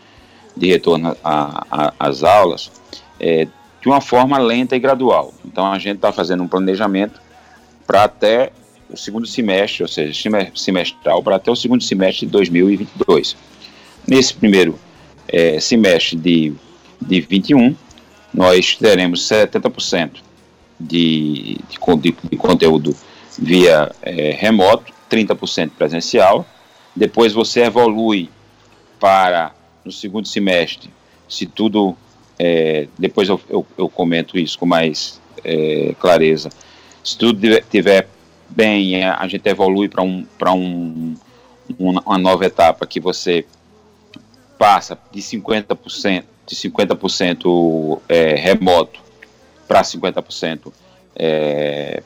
de retorno às aulas é, de uma forma lenta e gradual. Então a gente está fazendo um planejamento para até o segundo semestre, ou seja, semestral, para até o segundo semestre de 2022. Nesse primeiro é, semestre de, de 21, nós teremos 70% de, de, de, conteúdo via é, remoto, 30% presencial. Depois você evolui para, no segundo semestre, se tudo é, depois eu, eu, eu, comento isso com mais é, clareza. Se tudo estiver bem, a gente evolui para um, um, uma nova etapa que você passa de 50%, de 50% é, remoto para 50% é,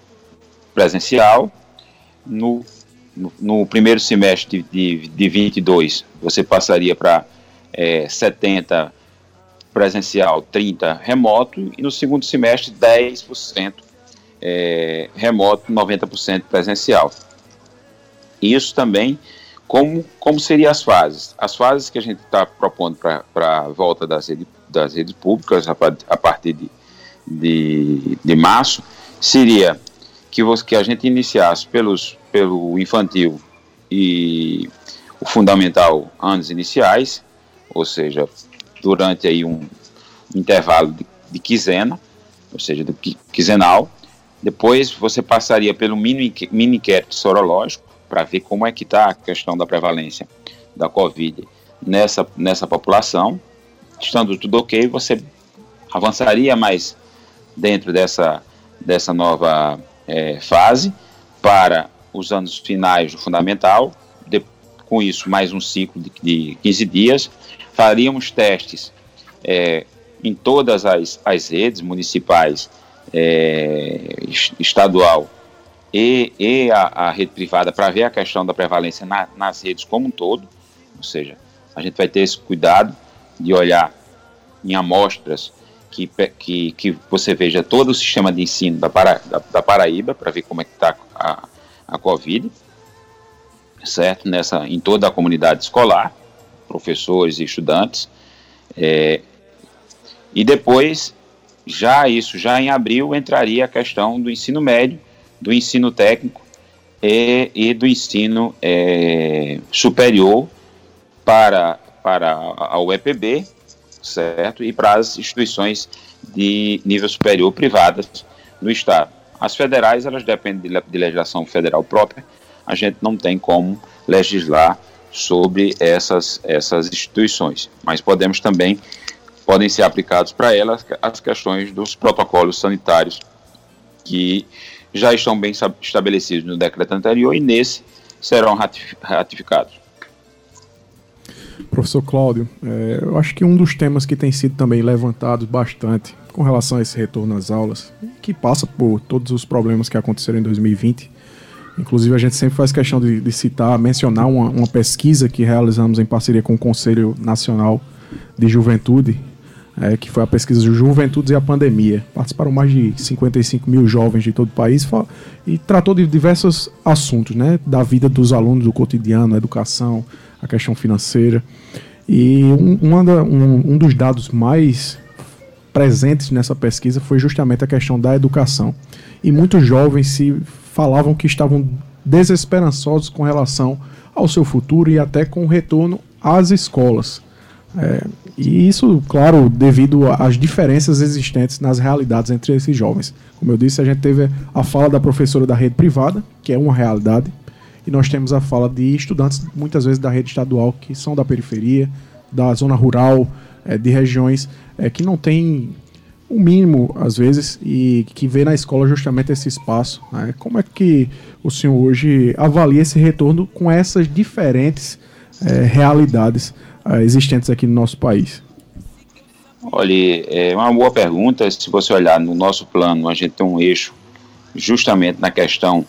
presencial. No, no, no, primeiro semestre de, de, de 22, você passaria para é, 70% presencial, 30% remoto, e no segundo semestre, 10% é, remoto, 90% presencial. Isso também, como, como seriam as fases? As fases que a gente está propondo para a volta das, rede, das redes públicas a, a partir de, de, de março, seria que, você, que a gente iniciasse pelos, pelo infantil e o fundamental anos iniciais, ou seja, durante aí um intervalo de, de quinzena, ou seja, do quinzenal. Depois você passaria pelo mini, mini inquérito sorológico para ver como é que está a questão da prevalência da Covid nessa, nessa população. Estando tudo ok, você avançaria mais dentro dessa, dessa nova é, fase para os anos finais do fundamental, de, com isso mais um ciclo de, de 15 dias, faríamos testes é, em todas as, as redes municipais, é, estadual e, e a, a, rede privada para ver a questão da prevalência na, nas redes como um todo, ou seja, a gente vai ter esse cuidado de olhar em amostras que, que, que você veja todo o sistema de ensino da, para, da, da Paraíba para ver como é que está a, a Covid, certo? Nessa, em toda a comunidade escolar, professores e estudantes. É, e depois, já isso, já em abril, entraria a questão do ensino médio, do ensino técnico e, e do ensino é, superior para, para a UEPB, certo? E para as instituições de nível superior privadas no Estado. As federais, elas dependem de, legislação federal própria, a gente não tem como legislar sobre essas, essas instituições. Mas podemos também, podem ser aplicados para elas as questões dos protocolos sanitários que já estão bem estabelecidos no decreto anterior e nesse serão ratificados. Professor Cláudio, é, eu acho que um dos temas que tem sido também levantado bastante com relação a esse retorno às aulas, que passa por todos os problemas que aconteceram em 2020, Inclusive, a gente sempre faz questão de, de citar, mencionar uma, uma, pesquisa que realizamos em parceria com o Conselho Nacional de Juventude, é, que foi a pesquisa de Juventudes e a Pandemia. Participaram mais de 55 mil jovens de todo o país e tratou de diversos assuntos, né? Da vida dos alunos, do cotidiano, a educação, a questão financeira. E um, um, um dos dados mais presentes nessa pesquisa foi justamente a questão da educação. E muitos jovens se falavam que estavam desesperançosos com relação ao seu futuro e até com o retorno às escolas. É, e isso, claro, devido às diferenças existentes nas realidades entre esses jovens. Como eu disse, a gente teve a fala da professora da rede privada, que é uma realidade, e nós temos a fala de estudantes, muitas vezes da rede estadual, que são da periferia, da zona rural, é, de regiões é, que não têm o mínimo, às vezes, e que vê na escola justamente esse espaço. Né? Como é que o senhor hoje avalia esse retorno com essas diferentes é, realidades existentes aqui no nosso país? Olha, é uma boa pergunta. Se você olhar no nosso plano, a gente tem um eixo justamente na questão,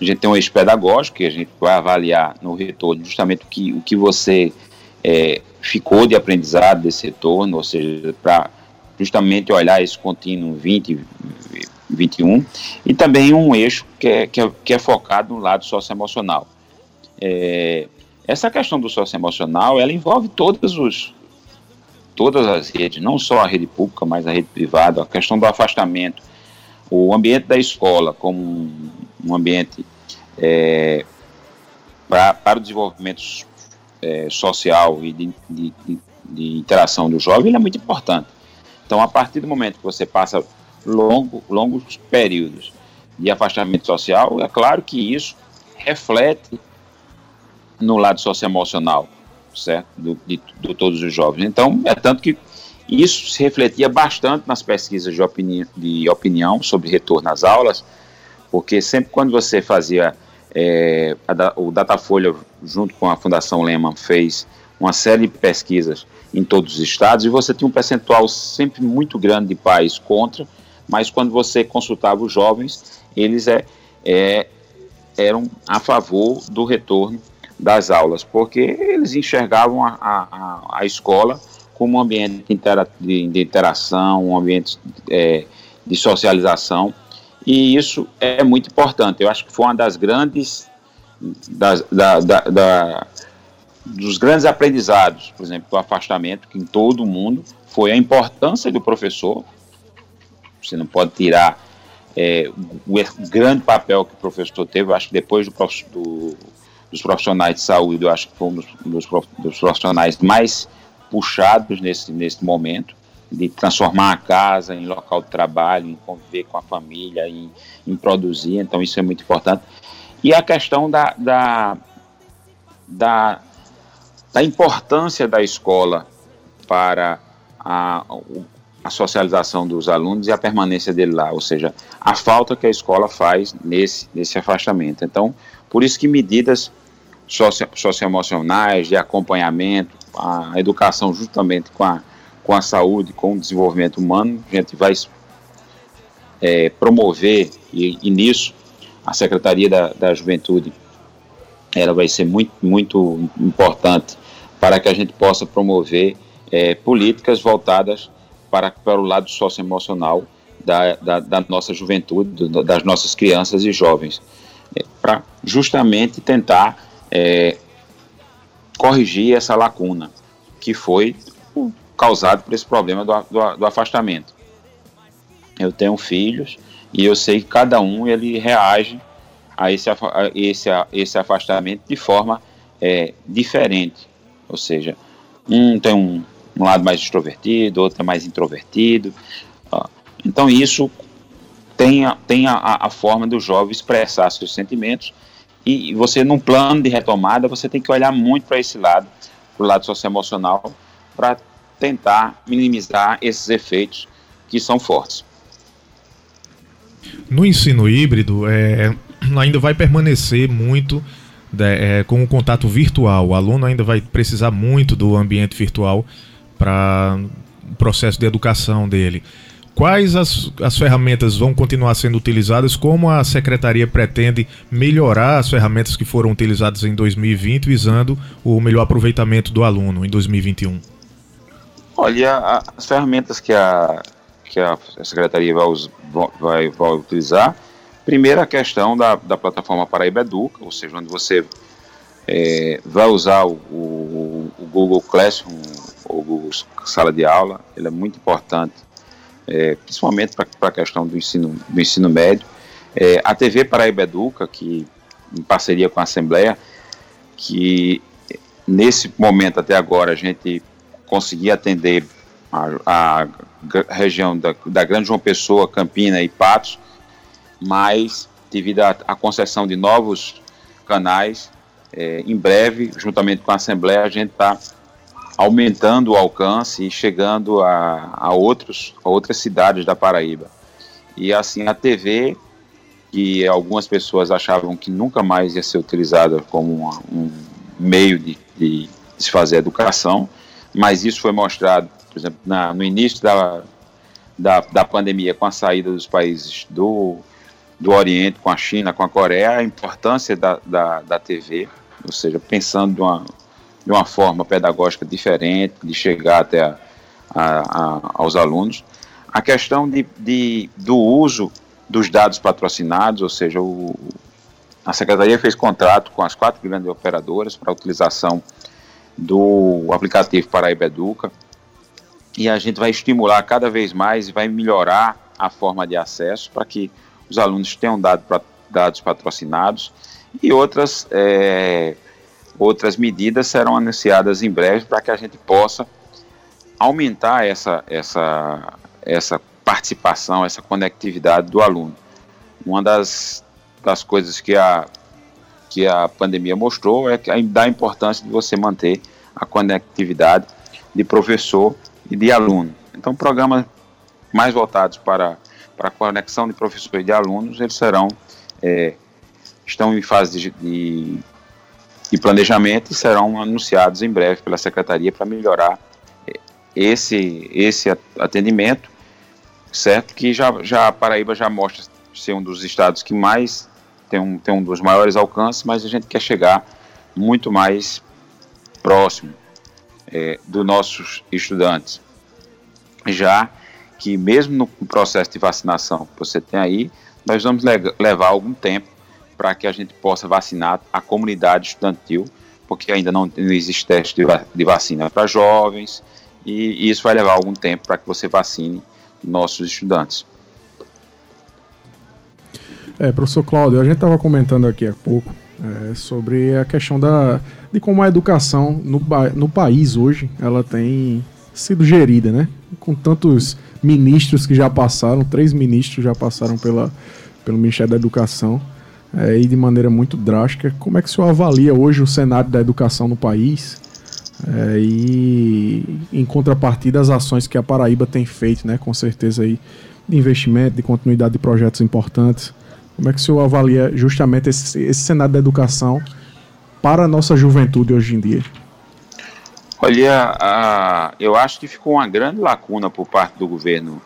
a gente tem um eixo pedagógico que a gente vai avaliar no retorno justamente o que, o que você é, ficou de aprendizado desse retorno, ou seja, para justamente olhar esse contínuo 20, 21, e também um eixo que é, que é, que é focado no lado socioemocional. É, essa questão do socioemocional, ela envolve todos os, todas as redes, não só a rede pública, mas a rede privada, a questão do afastamento, o ambiente da escola como um, um ambiente é, pra, para o desenvolvimento é, social e de, de, de, interação do jovem, é muito importante. Então, a partir do momento que você passa longo, longos períodos de afastamento social, é claro que isso reflete no lado socioemocional, certo? Do, de, de todos os jovens. Então, é tanto que isso se refletia bastante nas pesquisas de, opini de opinião sobre retorno às aulas, porque sempre quando você fazia é, o Datafolha, junto com a Fundação Lehman, fez uma série de pesquisas em todos os estados, e você tinha um percentual sempre muito grande de pais contra, mas quando você consultava os jovens, eles é, é, eram a favor do retorno das aulas, porque eles enxergavam a, a, a escola como um ambiente de, de interação, um ambiente é, de socialização, e isso é muito importante. Eu acho que foi uma das grandes das, da, da, da dos grandes aprendizados, por exemplo, do afastamento, que em todo o mundo foi a importância do professor. Você não pode tirar é, o grande papel que o professor teve. Eu acho que depois do, do, dos profissionais de saúde, eu acho que foi um dos, dos, profissionais mais puxados nesse, nesse momento de transformar a casa em local de trabalho, em conviver com a família, em, em produzir. Então isso é muito importante. E a questão da, da, da da importância da escola para a, a socialização dos alunos e a permanência dele lá, ou seja, a falta que a escola faz nesse, nesse afastamento. Então, por isso que medidas socio, socioemocionais, de acompanhamento, a educação justamente com a, com a saúde, com o desenvolvimento humano, a gente vai é, promover, e, e, nisso a Secretaria da, da Juventude ela vai ser muito, muito importante para que a gente possa promover é, políticas voltadas para, para o lado socioemocional da, da, da nossa juventude, do, das nossas crianças e jovens, é, para justamente tentar é, corrigir essa lacuna que foi causado por esse problema do, do, do afastamento. Eu tenho filhos e eu sei que cada um ele reage a esse, a esse, a esse afastamento de forma é, diferente. Ou seja, um tem um, um lado mais extrovertido, outro é mais introvertido. Então isso tem, a, tem a, a forma do jovem expressar seus sentimentos e você num plano de retomada você tem que olhar muito para esse lado, para o lado socioemocional, para tentar minimizar esses efeitos que são fortes. No ensino híbrido, é, ainda vai permanecer muito é, com o contato virtual. O aluno ainda vai precisar muito do ambiente virtual para o processo de educação dele. Quais as, as ferramentas vão continuar sendo utilizadas? Como a secretaria pretende melhorar as ferramentas que foram utilizadas em 2020, visando o melhor aproveitamento do aluno em 2021? Olha, as ferramentas que a, que a secretaria vai, vai, vai utilizar Primeiro, a questão da, da plataforma Paraíba Educa, ou seja, onde você é, vai usar o, o, o, Google Classroom, ou Google Sala de Aula, ele é muito importante, é, principalmente para a questão do ensino, do ensino médio. É, a TV Paraíba Educa, que em parceria com a Assembleia, que nesse momento até agora a gente conseguir atender a, a região da, da Grande João Pessoa, Campina e Patos, mas devido à concessão de novos canais, é, em breve, juntamente com a Assembleia, a gente está aumentando o alcance e chegando a, a, outros, a outras cidades da Paraíba. E assim, a TV, que algumas pessoas achavam que nunca mais ia ser utilizada como uma, um meio de, de, se fazer educação, mas isso foi mostrado, por exemplo, na, no início da, da, da pandemia, com a saída dos países do, do Oriente, com a China, com a Coreia, a importância da, da, da TV, ou seja, pensando de uma, de uma forma pedagógica diferente, de chegar até a, a, a, aos alunos. A questão de, de, do uso dos dados patrocinados, ou seja, o, a Secretaria fez contrato com as quatro grandes operadoras para a utilização do aplicativo Paraíba Educa, e a gente vai estimular cada vez mais e vai melhorar a forma de acesso para que os alunos tenham dado, dados patrocinados e outras, é, outras medidas serão anunciadas em breve para que a gente possa aumentar essa, essa, essa participação, essa conectividade do aluno. Uma das, das coisas que a, que a pandemia mostrou é que da importância de você manter a conectividade de professor e de aluno. Então, programas mais voltados para, para a conexão de professor e de alunos, eles serão, é, estão em fase de, de, de, planejamento e serão anunciados em breve pela Secretaria para melhorar é, esse, esse atendimento, certo? Que já, já a Paraíba já mostra ser um dos estados que mais tem um, tem um dos maiores alcances, mas a gente quer chegar muito mais próximo é, dos nossos estudantes. Já que mesmo no processo de vacinação que você tem aí, nós vamos le levar algum tempo para que a gente possa vacinar a comunidade estudantil, porque ainda não, não existe teste de, va de vacina para jovens, e, e isso vai levar algum tempo para que você vacine nossos estudantes. É, professor Cláudio, a gente estava comentando aqui há pouco é, sobre a questão da, de como a educação no, no país hoje ela tem sido gerida, né? Com tantos ministros que já passaram, três ministros já passaram pela, pelo Ministério da Educação é, e de maneira muito drástica. Como é que o senhor avalia hoje o cenário da educação no país? É, e em contrapartida as ações que a Paraíba tem feito, né, com certeza aí de investimento, de continuidade de projetos importantes. Como é que o senhor avalia justamente esse, esse cenário da educação para a nossa juventude hoje em dia? Olha, a, eu acho que ficou uma grande lacuna por parte do governo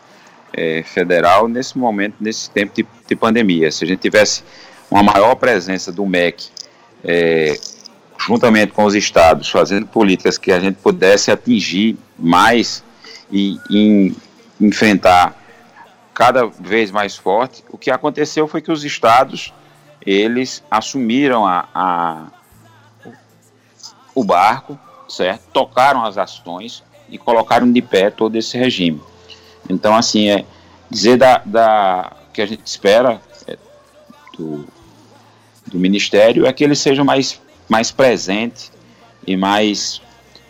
é, federal nesse momento, nesse tempo de, de, pandemia. Se a gente tivesse uma maior presença do MEC, é, juntamente com os estados, fazendo políticas que a gente pudesse atingir mais e, enfrentar cada vez mais forte, o que aconteceu foi que os estados eles assumiram a, a o barco, certo? Tocaram as ações e colocaram de pé todo esse regime. Então, assim, é dizer da, da que a gente espera é, do, do ministério é que ele seja mais, mais presente e mais,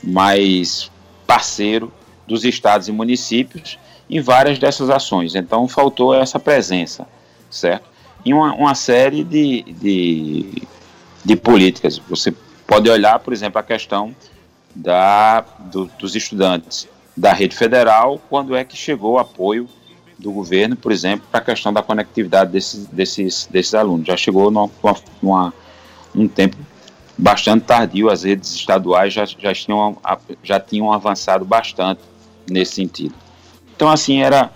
mais parceiro dos estados e municípios em várias dessas ações. Então faltou essa presença, certo? Em uma, uma série de, de, de, políticas. Você pode olhar, por exemplo, a questão da, do, dos estudantes da rede federal, quando é que chegou o apoio do governo, por exemplo, para a questão da conectividade desses, desses, desses alunos. Já chegou numa, numa, um tempo bastante tardio, as redes estaduais já, já, tinham, já tinham avançado bastante nesse sentido. Então, assim, era,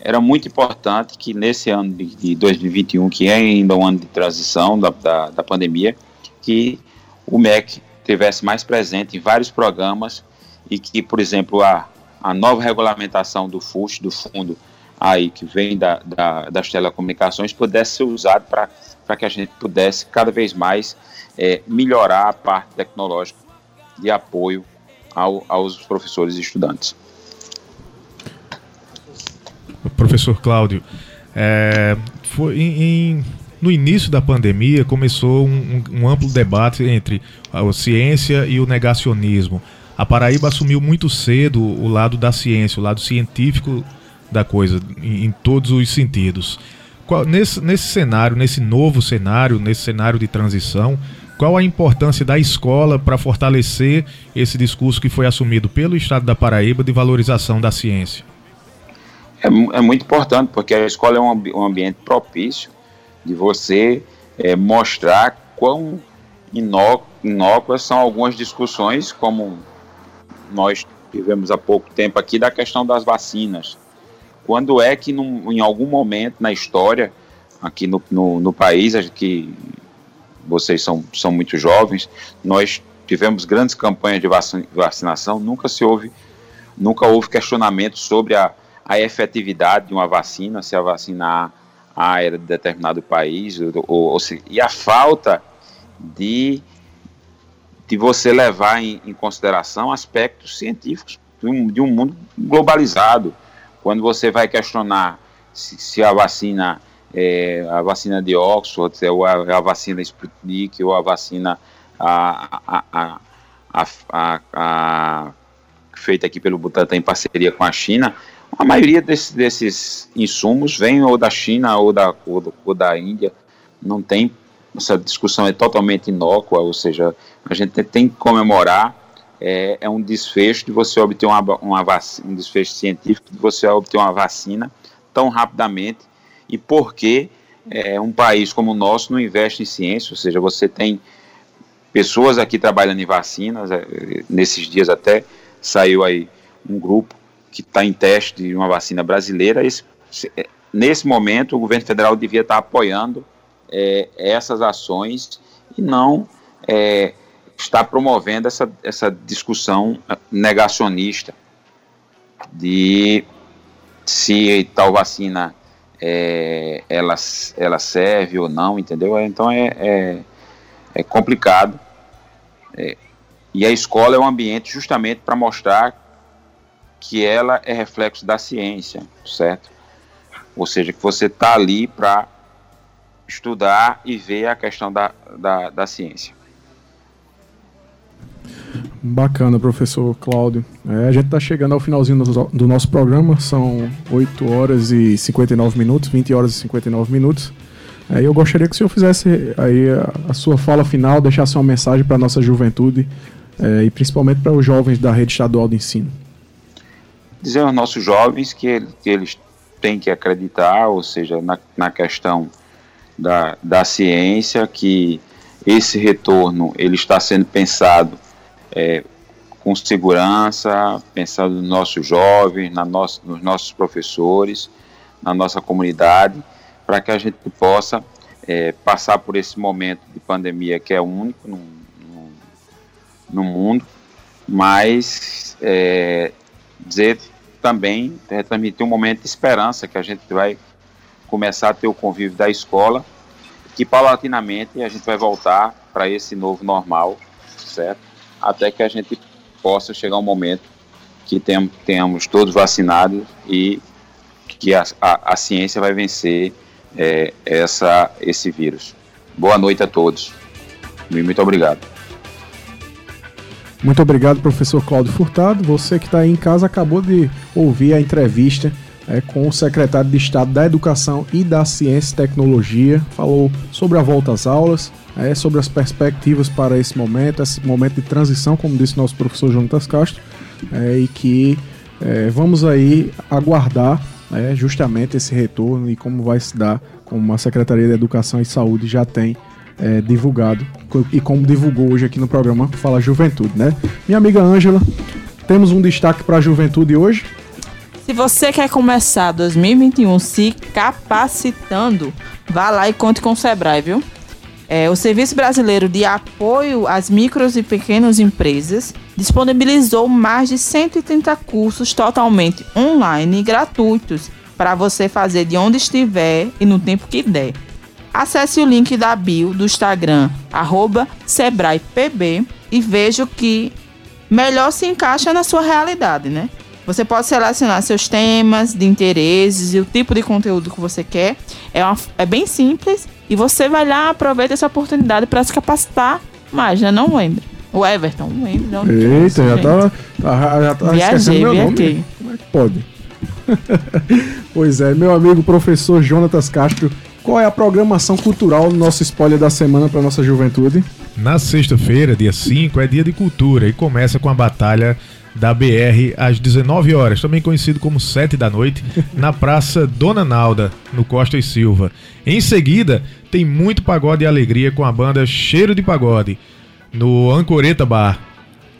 era muito importante que nesse ano de, de 2021, que é ainda um ano de transição da, da, da pandemia, que o MEC tivesse mais presente em vários programas e que, por exemplo, a, a nova regulamentação do FUST, do fundo aí que vem da, da, das telecomunicações, pudesse ser usado para que a gente pudesse cada vez mais é, melhorar a parte tecnológica de apoio ao, aos professores e estudantes professor Cláudio, é, foi em, em, no início da pandemia começou um, um, um, amplo debate entre a ciência e o negacionismo. A Paraíba assumiu muito cedo o lado da ciência, o lado científico da coisa, em, em todos os sentidos. Qual, nesse, nesse cenário, nesse novo cenário, nesse cenário de transição, qual a importância da escola para fortalecer esse discurso que foi assumido pelo Estado da Paraíba de valorização da ciência? É, é muito importante, porque a escola é um, um ambiente propício de você é, mostrar quão inócuas são algumas discussões, como nós tivemos há pouco tempo aqui, da questão das vacinas. Quando é que, num, em algum momento na história, aqui no, no, no país, que vocês são, são muito jovens, nós tivemos grandes campanhas de vacinação, nunca se houve, nunca houve questionamento sobre a, a efetividade de uma vacina, se a vacina A, a era de determinado país, ou, ou, ou se, e a falta de, de você levar em, em consideração aspectos científicos de um, de um, mundo globalizado. Quando você vai questionar se, se a vacina é, a vacina de Oxford, ou a, a, vacina Sputnik, ou a vacina a, a, feita aqui pelo Butantan em parceria com a China, a maioria desses, desses insumos vem ou da China ou da, ou, ou da Índia, não tem essa discussão é totalmente inócua, ou seja, a gente tem que comemorar. É, é um desfecho de você obter uma, uma vacina, um desfecho científico de você obter uma vacina tão rapidamente. E por que é, um país como o nosso não investe em ciência, ou seja, você tem pessoas aqui trabalhando em vacinas, é, nesses dias até saiu aí um grupo que está em teste de uma vacina brasileira, esse, é, nesse momento o governo federal devia estar tá apoiando é, essas ações e não é, está promovendo essa, essa discussão negacionista de se tal vacina é, ela, ela serve ou não, entendeu? Então é, é, é complicado. É, e a escola é um ambiente justamente para mostrar que ela é reflexo da ciência, certo? Ou seja, que você está ali para estudar e ver a questão da, da, da ciência. Bacana, professor Cláudio. É, a gente está chegando ao finalzinho do, do, nosso programa, são 8 horas e 59 minutos, 20 horas e 59 minutos. É, eu gostaria que o senhor fizesse aí a, a sua fala final, deixasse uma mensagem para a nossa juventude é, e principalmente para os jovens da rede estadual de ensino. Dizer aos nossos jovens que, que eles têm que acreditar, ou seja, na, na questão da, da ciência, que esse retorno ele está sendo pensado é, com segurança, pensando nos nossos jovens, na nosso, nos nossos professores, na nossa comunidade, para que a gente possa é, passar por esse momento de pandemia que é único no, no, no mundo, mas é, dizer também, é, transmitir um momento de esperança que a gente vai começar a ter o convívio da escola, que paulatinamente a gente vai voltar para esse novo normal, certo? Até que a gente possa chegar um momento que tem, tenhamos todos vacinados e que a, a, a ciência vai vencer é, essa, esse vírus. Boa noite a todos. E muito obrigado. Muito obrigado, professor Cláudio Furtado. Você que está aí em casa acabou de ouvir a entrevista é, com o secretário de Estado da Educação e da Ciência e Tecnologia. Falou sobre a volta às aulas, é, sobre as perspectivas para esse momento, esse momento de transição, como disse nosso professor Jonatas Castro, é, e que é, vamos aí aguardar é, justamente esse retorno e como vai se dar, como a Secretaria de Educação e Saúde já tem é, divulgado e como divulgou hoje aqui no programa Fala Juventude, né? Minha amiga Ângela, temos um destaque para a juventude hoje. Se você quer começar 2021 se capacitando, vá lá e conte com o Sebrae, viu? É, o Serviço Brasileiro de Apoio às Micros e Pequenas Empresas disponibilizou mais de 130 cursos totalmente online e gratuitos para você fazer de onde estiver e no tempo que der. Acesse o link da bio do Instagram, SebraePB, e veja o que melhor se encaixa na sua realidade, né? Você pode selecionar seus temas de interesses e o tipo de conteúdo que você quer. É, uma, é bem simples e você vai lá, aproveita essa oportunidade para se capacitar mais, né? Não lembre. O Everton. não que é Eita, isso, já gente. tá, tá, já tá Viajei, esquecendo meu nome. Como é que pode? pois é, meu amigo professor Jonatas Castro, qual é a programação cultural do nosso spoiler da semana para nossa juventude? Na sexta-feira, dia 5, é dia de cultura e começa com a batalha da BR às 19 horas, também conhecido como 7 da noite, na Praça Dona Nalda, no Costa e Silva. Em seguida, tem muito pagode e alegria com a banda Cheiro de Pagode, no Ancoreta Bar,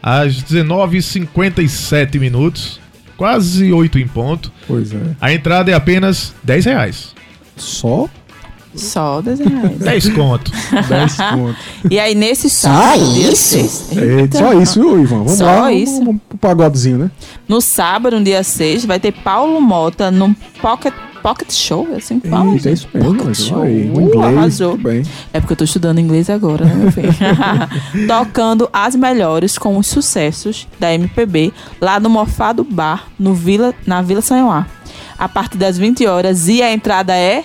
às 19h57 minutos, quase 8 em ponto. Pois é. A entrada é apenas 10 reais. Só Só 10 reais. 10 conto. 10 conto. E aí, nesse sábado, dia 6. Eita, só isso, viu, Ivan? Vamos Só lá, vamos- isso. Vamos pro pagodezinho, né? No sábado, no dia 6, vai ter Paulo Mota num Pocket, pocket Show, é assim que fala? Eita, é isso mesmo, Pocket Show. vai, o Uh, inglês, arrasou. bem. É porque eu tô estudando inglês agora, né, meu filho? Tocando as melhores com os sucessos da MPB lá no Mofado Bar, no Vila, na Vila Sanhoá. A partir das 20 horas e a entrada é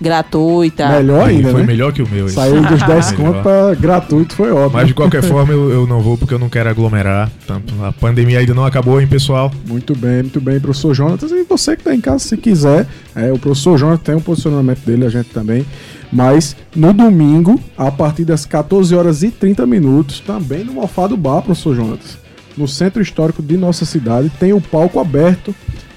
gratuita. Melhor ainda, Foi né? melhor que o meu. isso. Saiu dos 10 Melhor. conto pra gratuito, foi ótimo. Mas de qualquer forma eu, eu não vou porque eu não quero aglomerar. Tanto a pandemia ainda não acabou, hein, pessoal? Muito bem, muito bem, professor Jonatas. E você que tá em casa, se quiser, é, o professor Jonatas tem um posicionamento dele, a gente também. Mas no domingo, a partir das 14 horas e 30 minutos, também no Mofado Bar, professor Jonatas, no centro histórico de nossa cidade, tem o palco aberto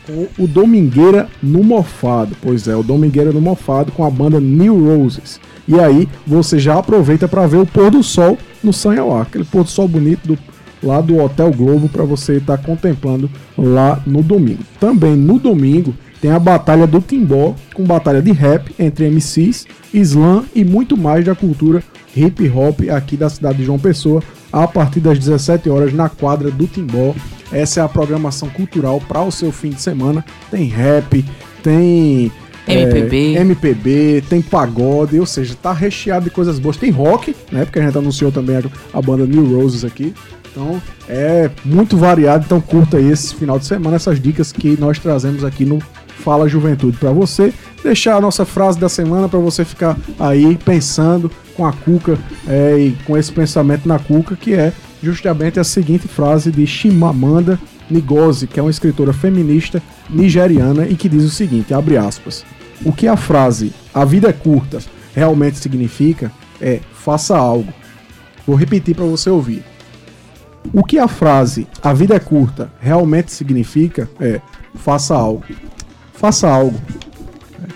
com o Domingueira no Mofado. Pois é, o Domingueira no Mofado com a banda New Roses. E aí você já aproveita para ver o pôr do sol no Sanhauá, aquele pôr do sol bonito do, lá do Hotel Globo para você estar contemplando lá no domingo. Também no domingo tem a batalha do Timbó com batalha de rap entre MCs, slam e muito mais da cultura hip hop aqui da cidade de João Pessoa a partir das 17 horas na quadra do Timbó. Essa é a programação cultural para o seu fim de semana. Tem rap, tem MPB. é, MPB, tem pagode, ou seja, tá recheado de coisas boas. Tem rock, né? Porque a gente anunciou também a, a banda New Roses aqui. Então é muito variado, então curta aí esse final de semana essas dicas que nós trazemos aqui no Fala Juventude para você. Deixar a nossa frase da semana para você ficar aí pensando com a Cuca é, e com esse pensamento na Cuca, que é justamente a seguinte frase de Chimamanda Ngozi, que é uma escritora feminista nigeriana e que diz o seguinte, abre aspas, o que a frase a vida é curta realmente significa é faça algo. Vou repetir para você ouvir. O que a frase a vida é curta realmente significa é faça algo. Faça algo.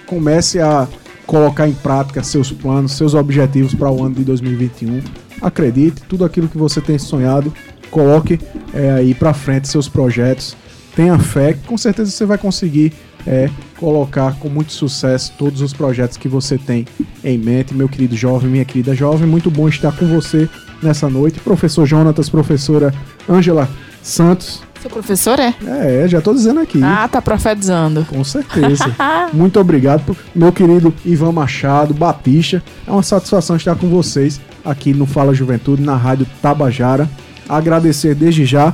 Comece a colocar em prática seus planos, seus objetivos para o ano de 2021. Acredite, tudo aquilo que você tem sonhado, coloque é, aí para frente seus projetos. Tenha fé, que com certeza você vai conseguir é, colocar com muito sucesso todos os projetos que você tem em mente, meu querido jovem, minha querida jovem. Muito bom estar com você nessa noite. Professor Jonatas, professora Ângela Santos. Seu professor é? É, já tô dizendo aqui. Ah, tá profetizando. Com certeza. Muito obrigado, meu querido Ivan Machado, Batista. É uma satisfação estar com vocês aqui no Fala Juventude, na Rádio Tabajara. Agradecer desde já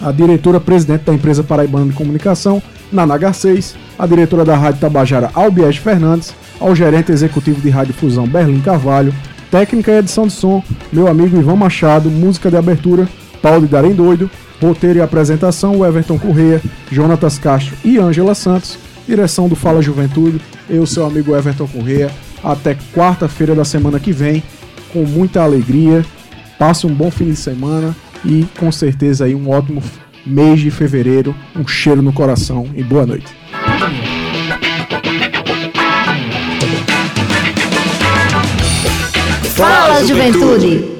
a diretora-presidente da empresa Paraibana de Comunicação, Nana Garcês, a diretora da Rádio Tabajara, Albiege Fernandes, ao gerente executivo de Rádio Fusão, Berlim Carvalho, técnica e edição de som, meu amigo Ivan Machado, música de abertura, Paulo de Darem Doido, roteiro e apresentação, Everton Correia, Jonatas Castro e Ângela Santos, direção do Fala Juventude, eu, seu amigo Everton Correia, até quarta-feira da semana que vem, com muita alegria, passe um bom fim de semana e com certeza aí um ótimo mês de fevereiro, um cheiro no coração e boa noite. Fala, juventude!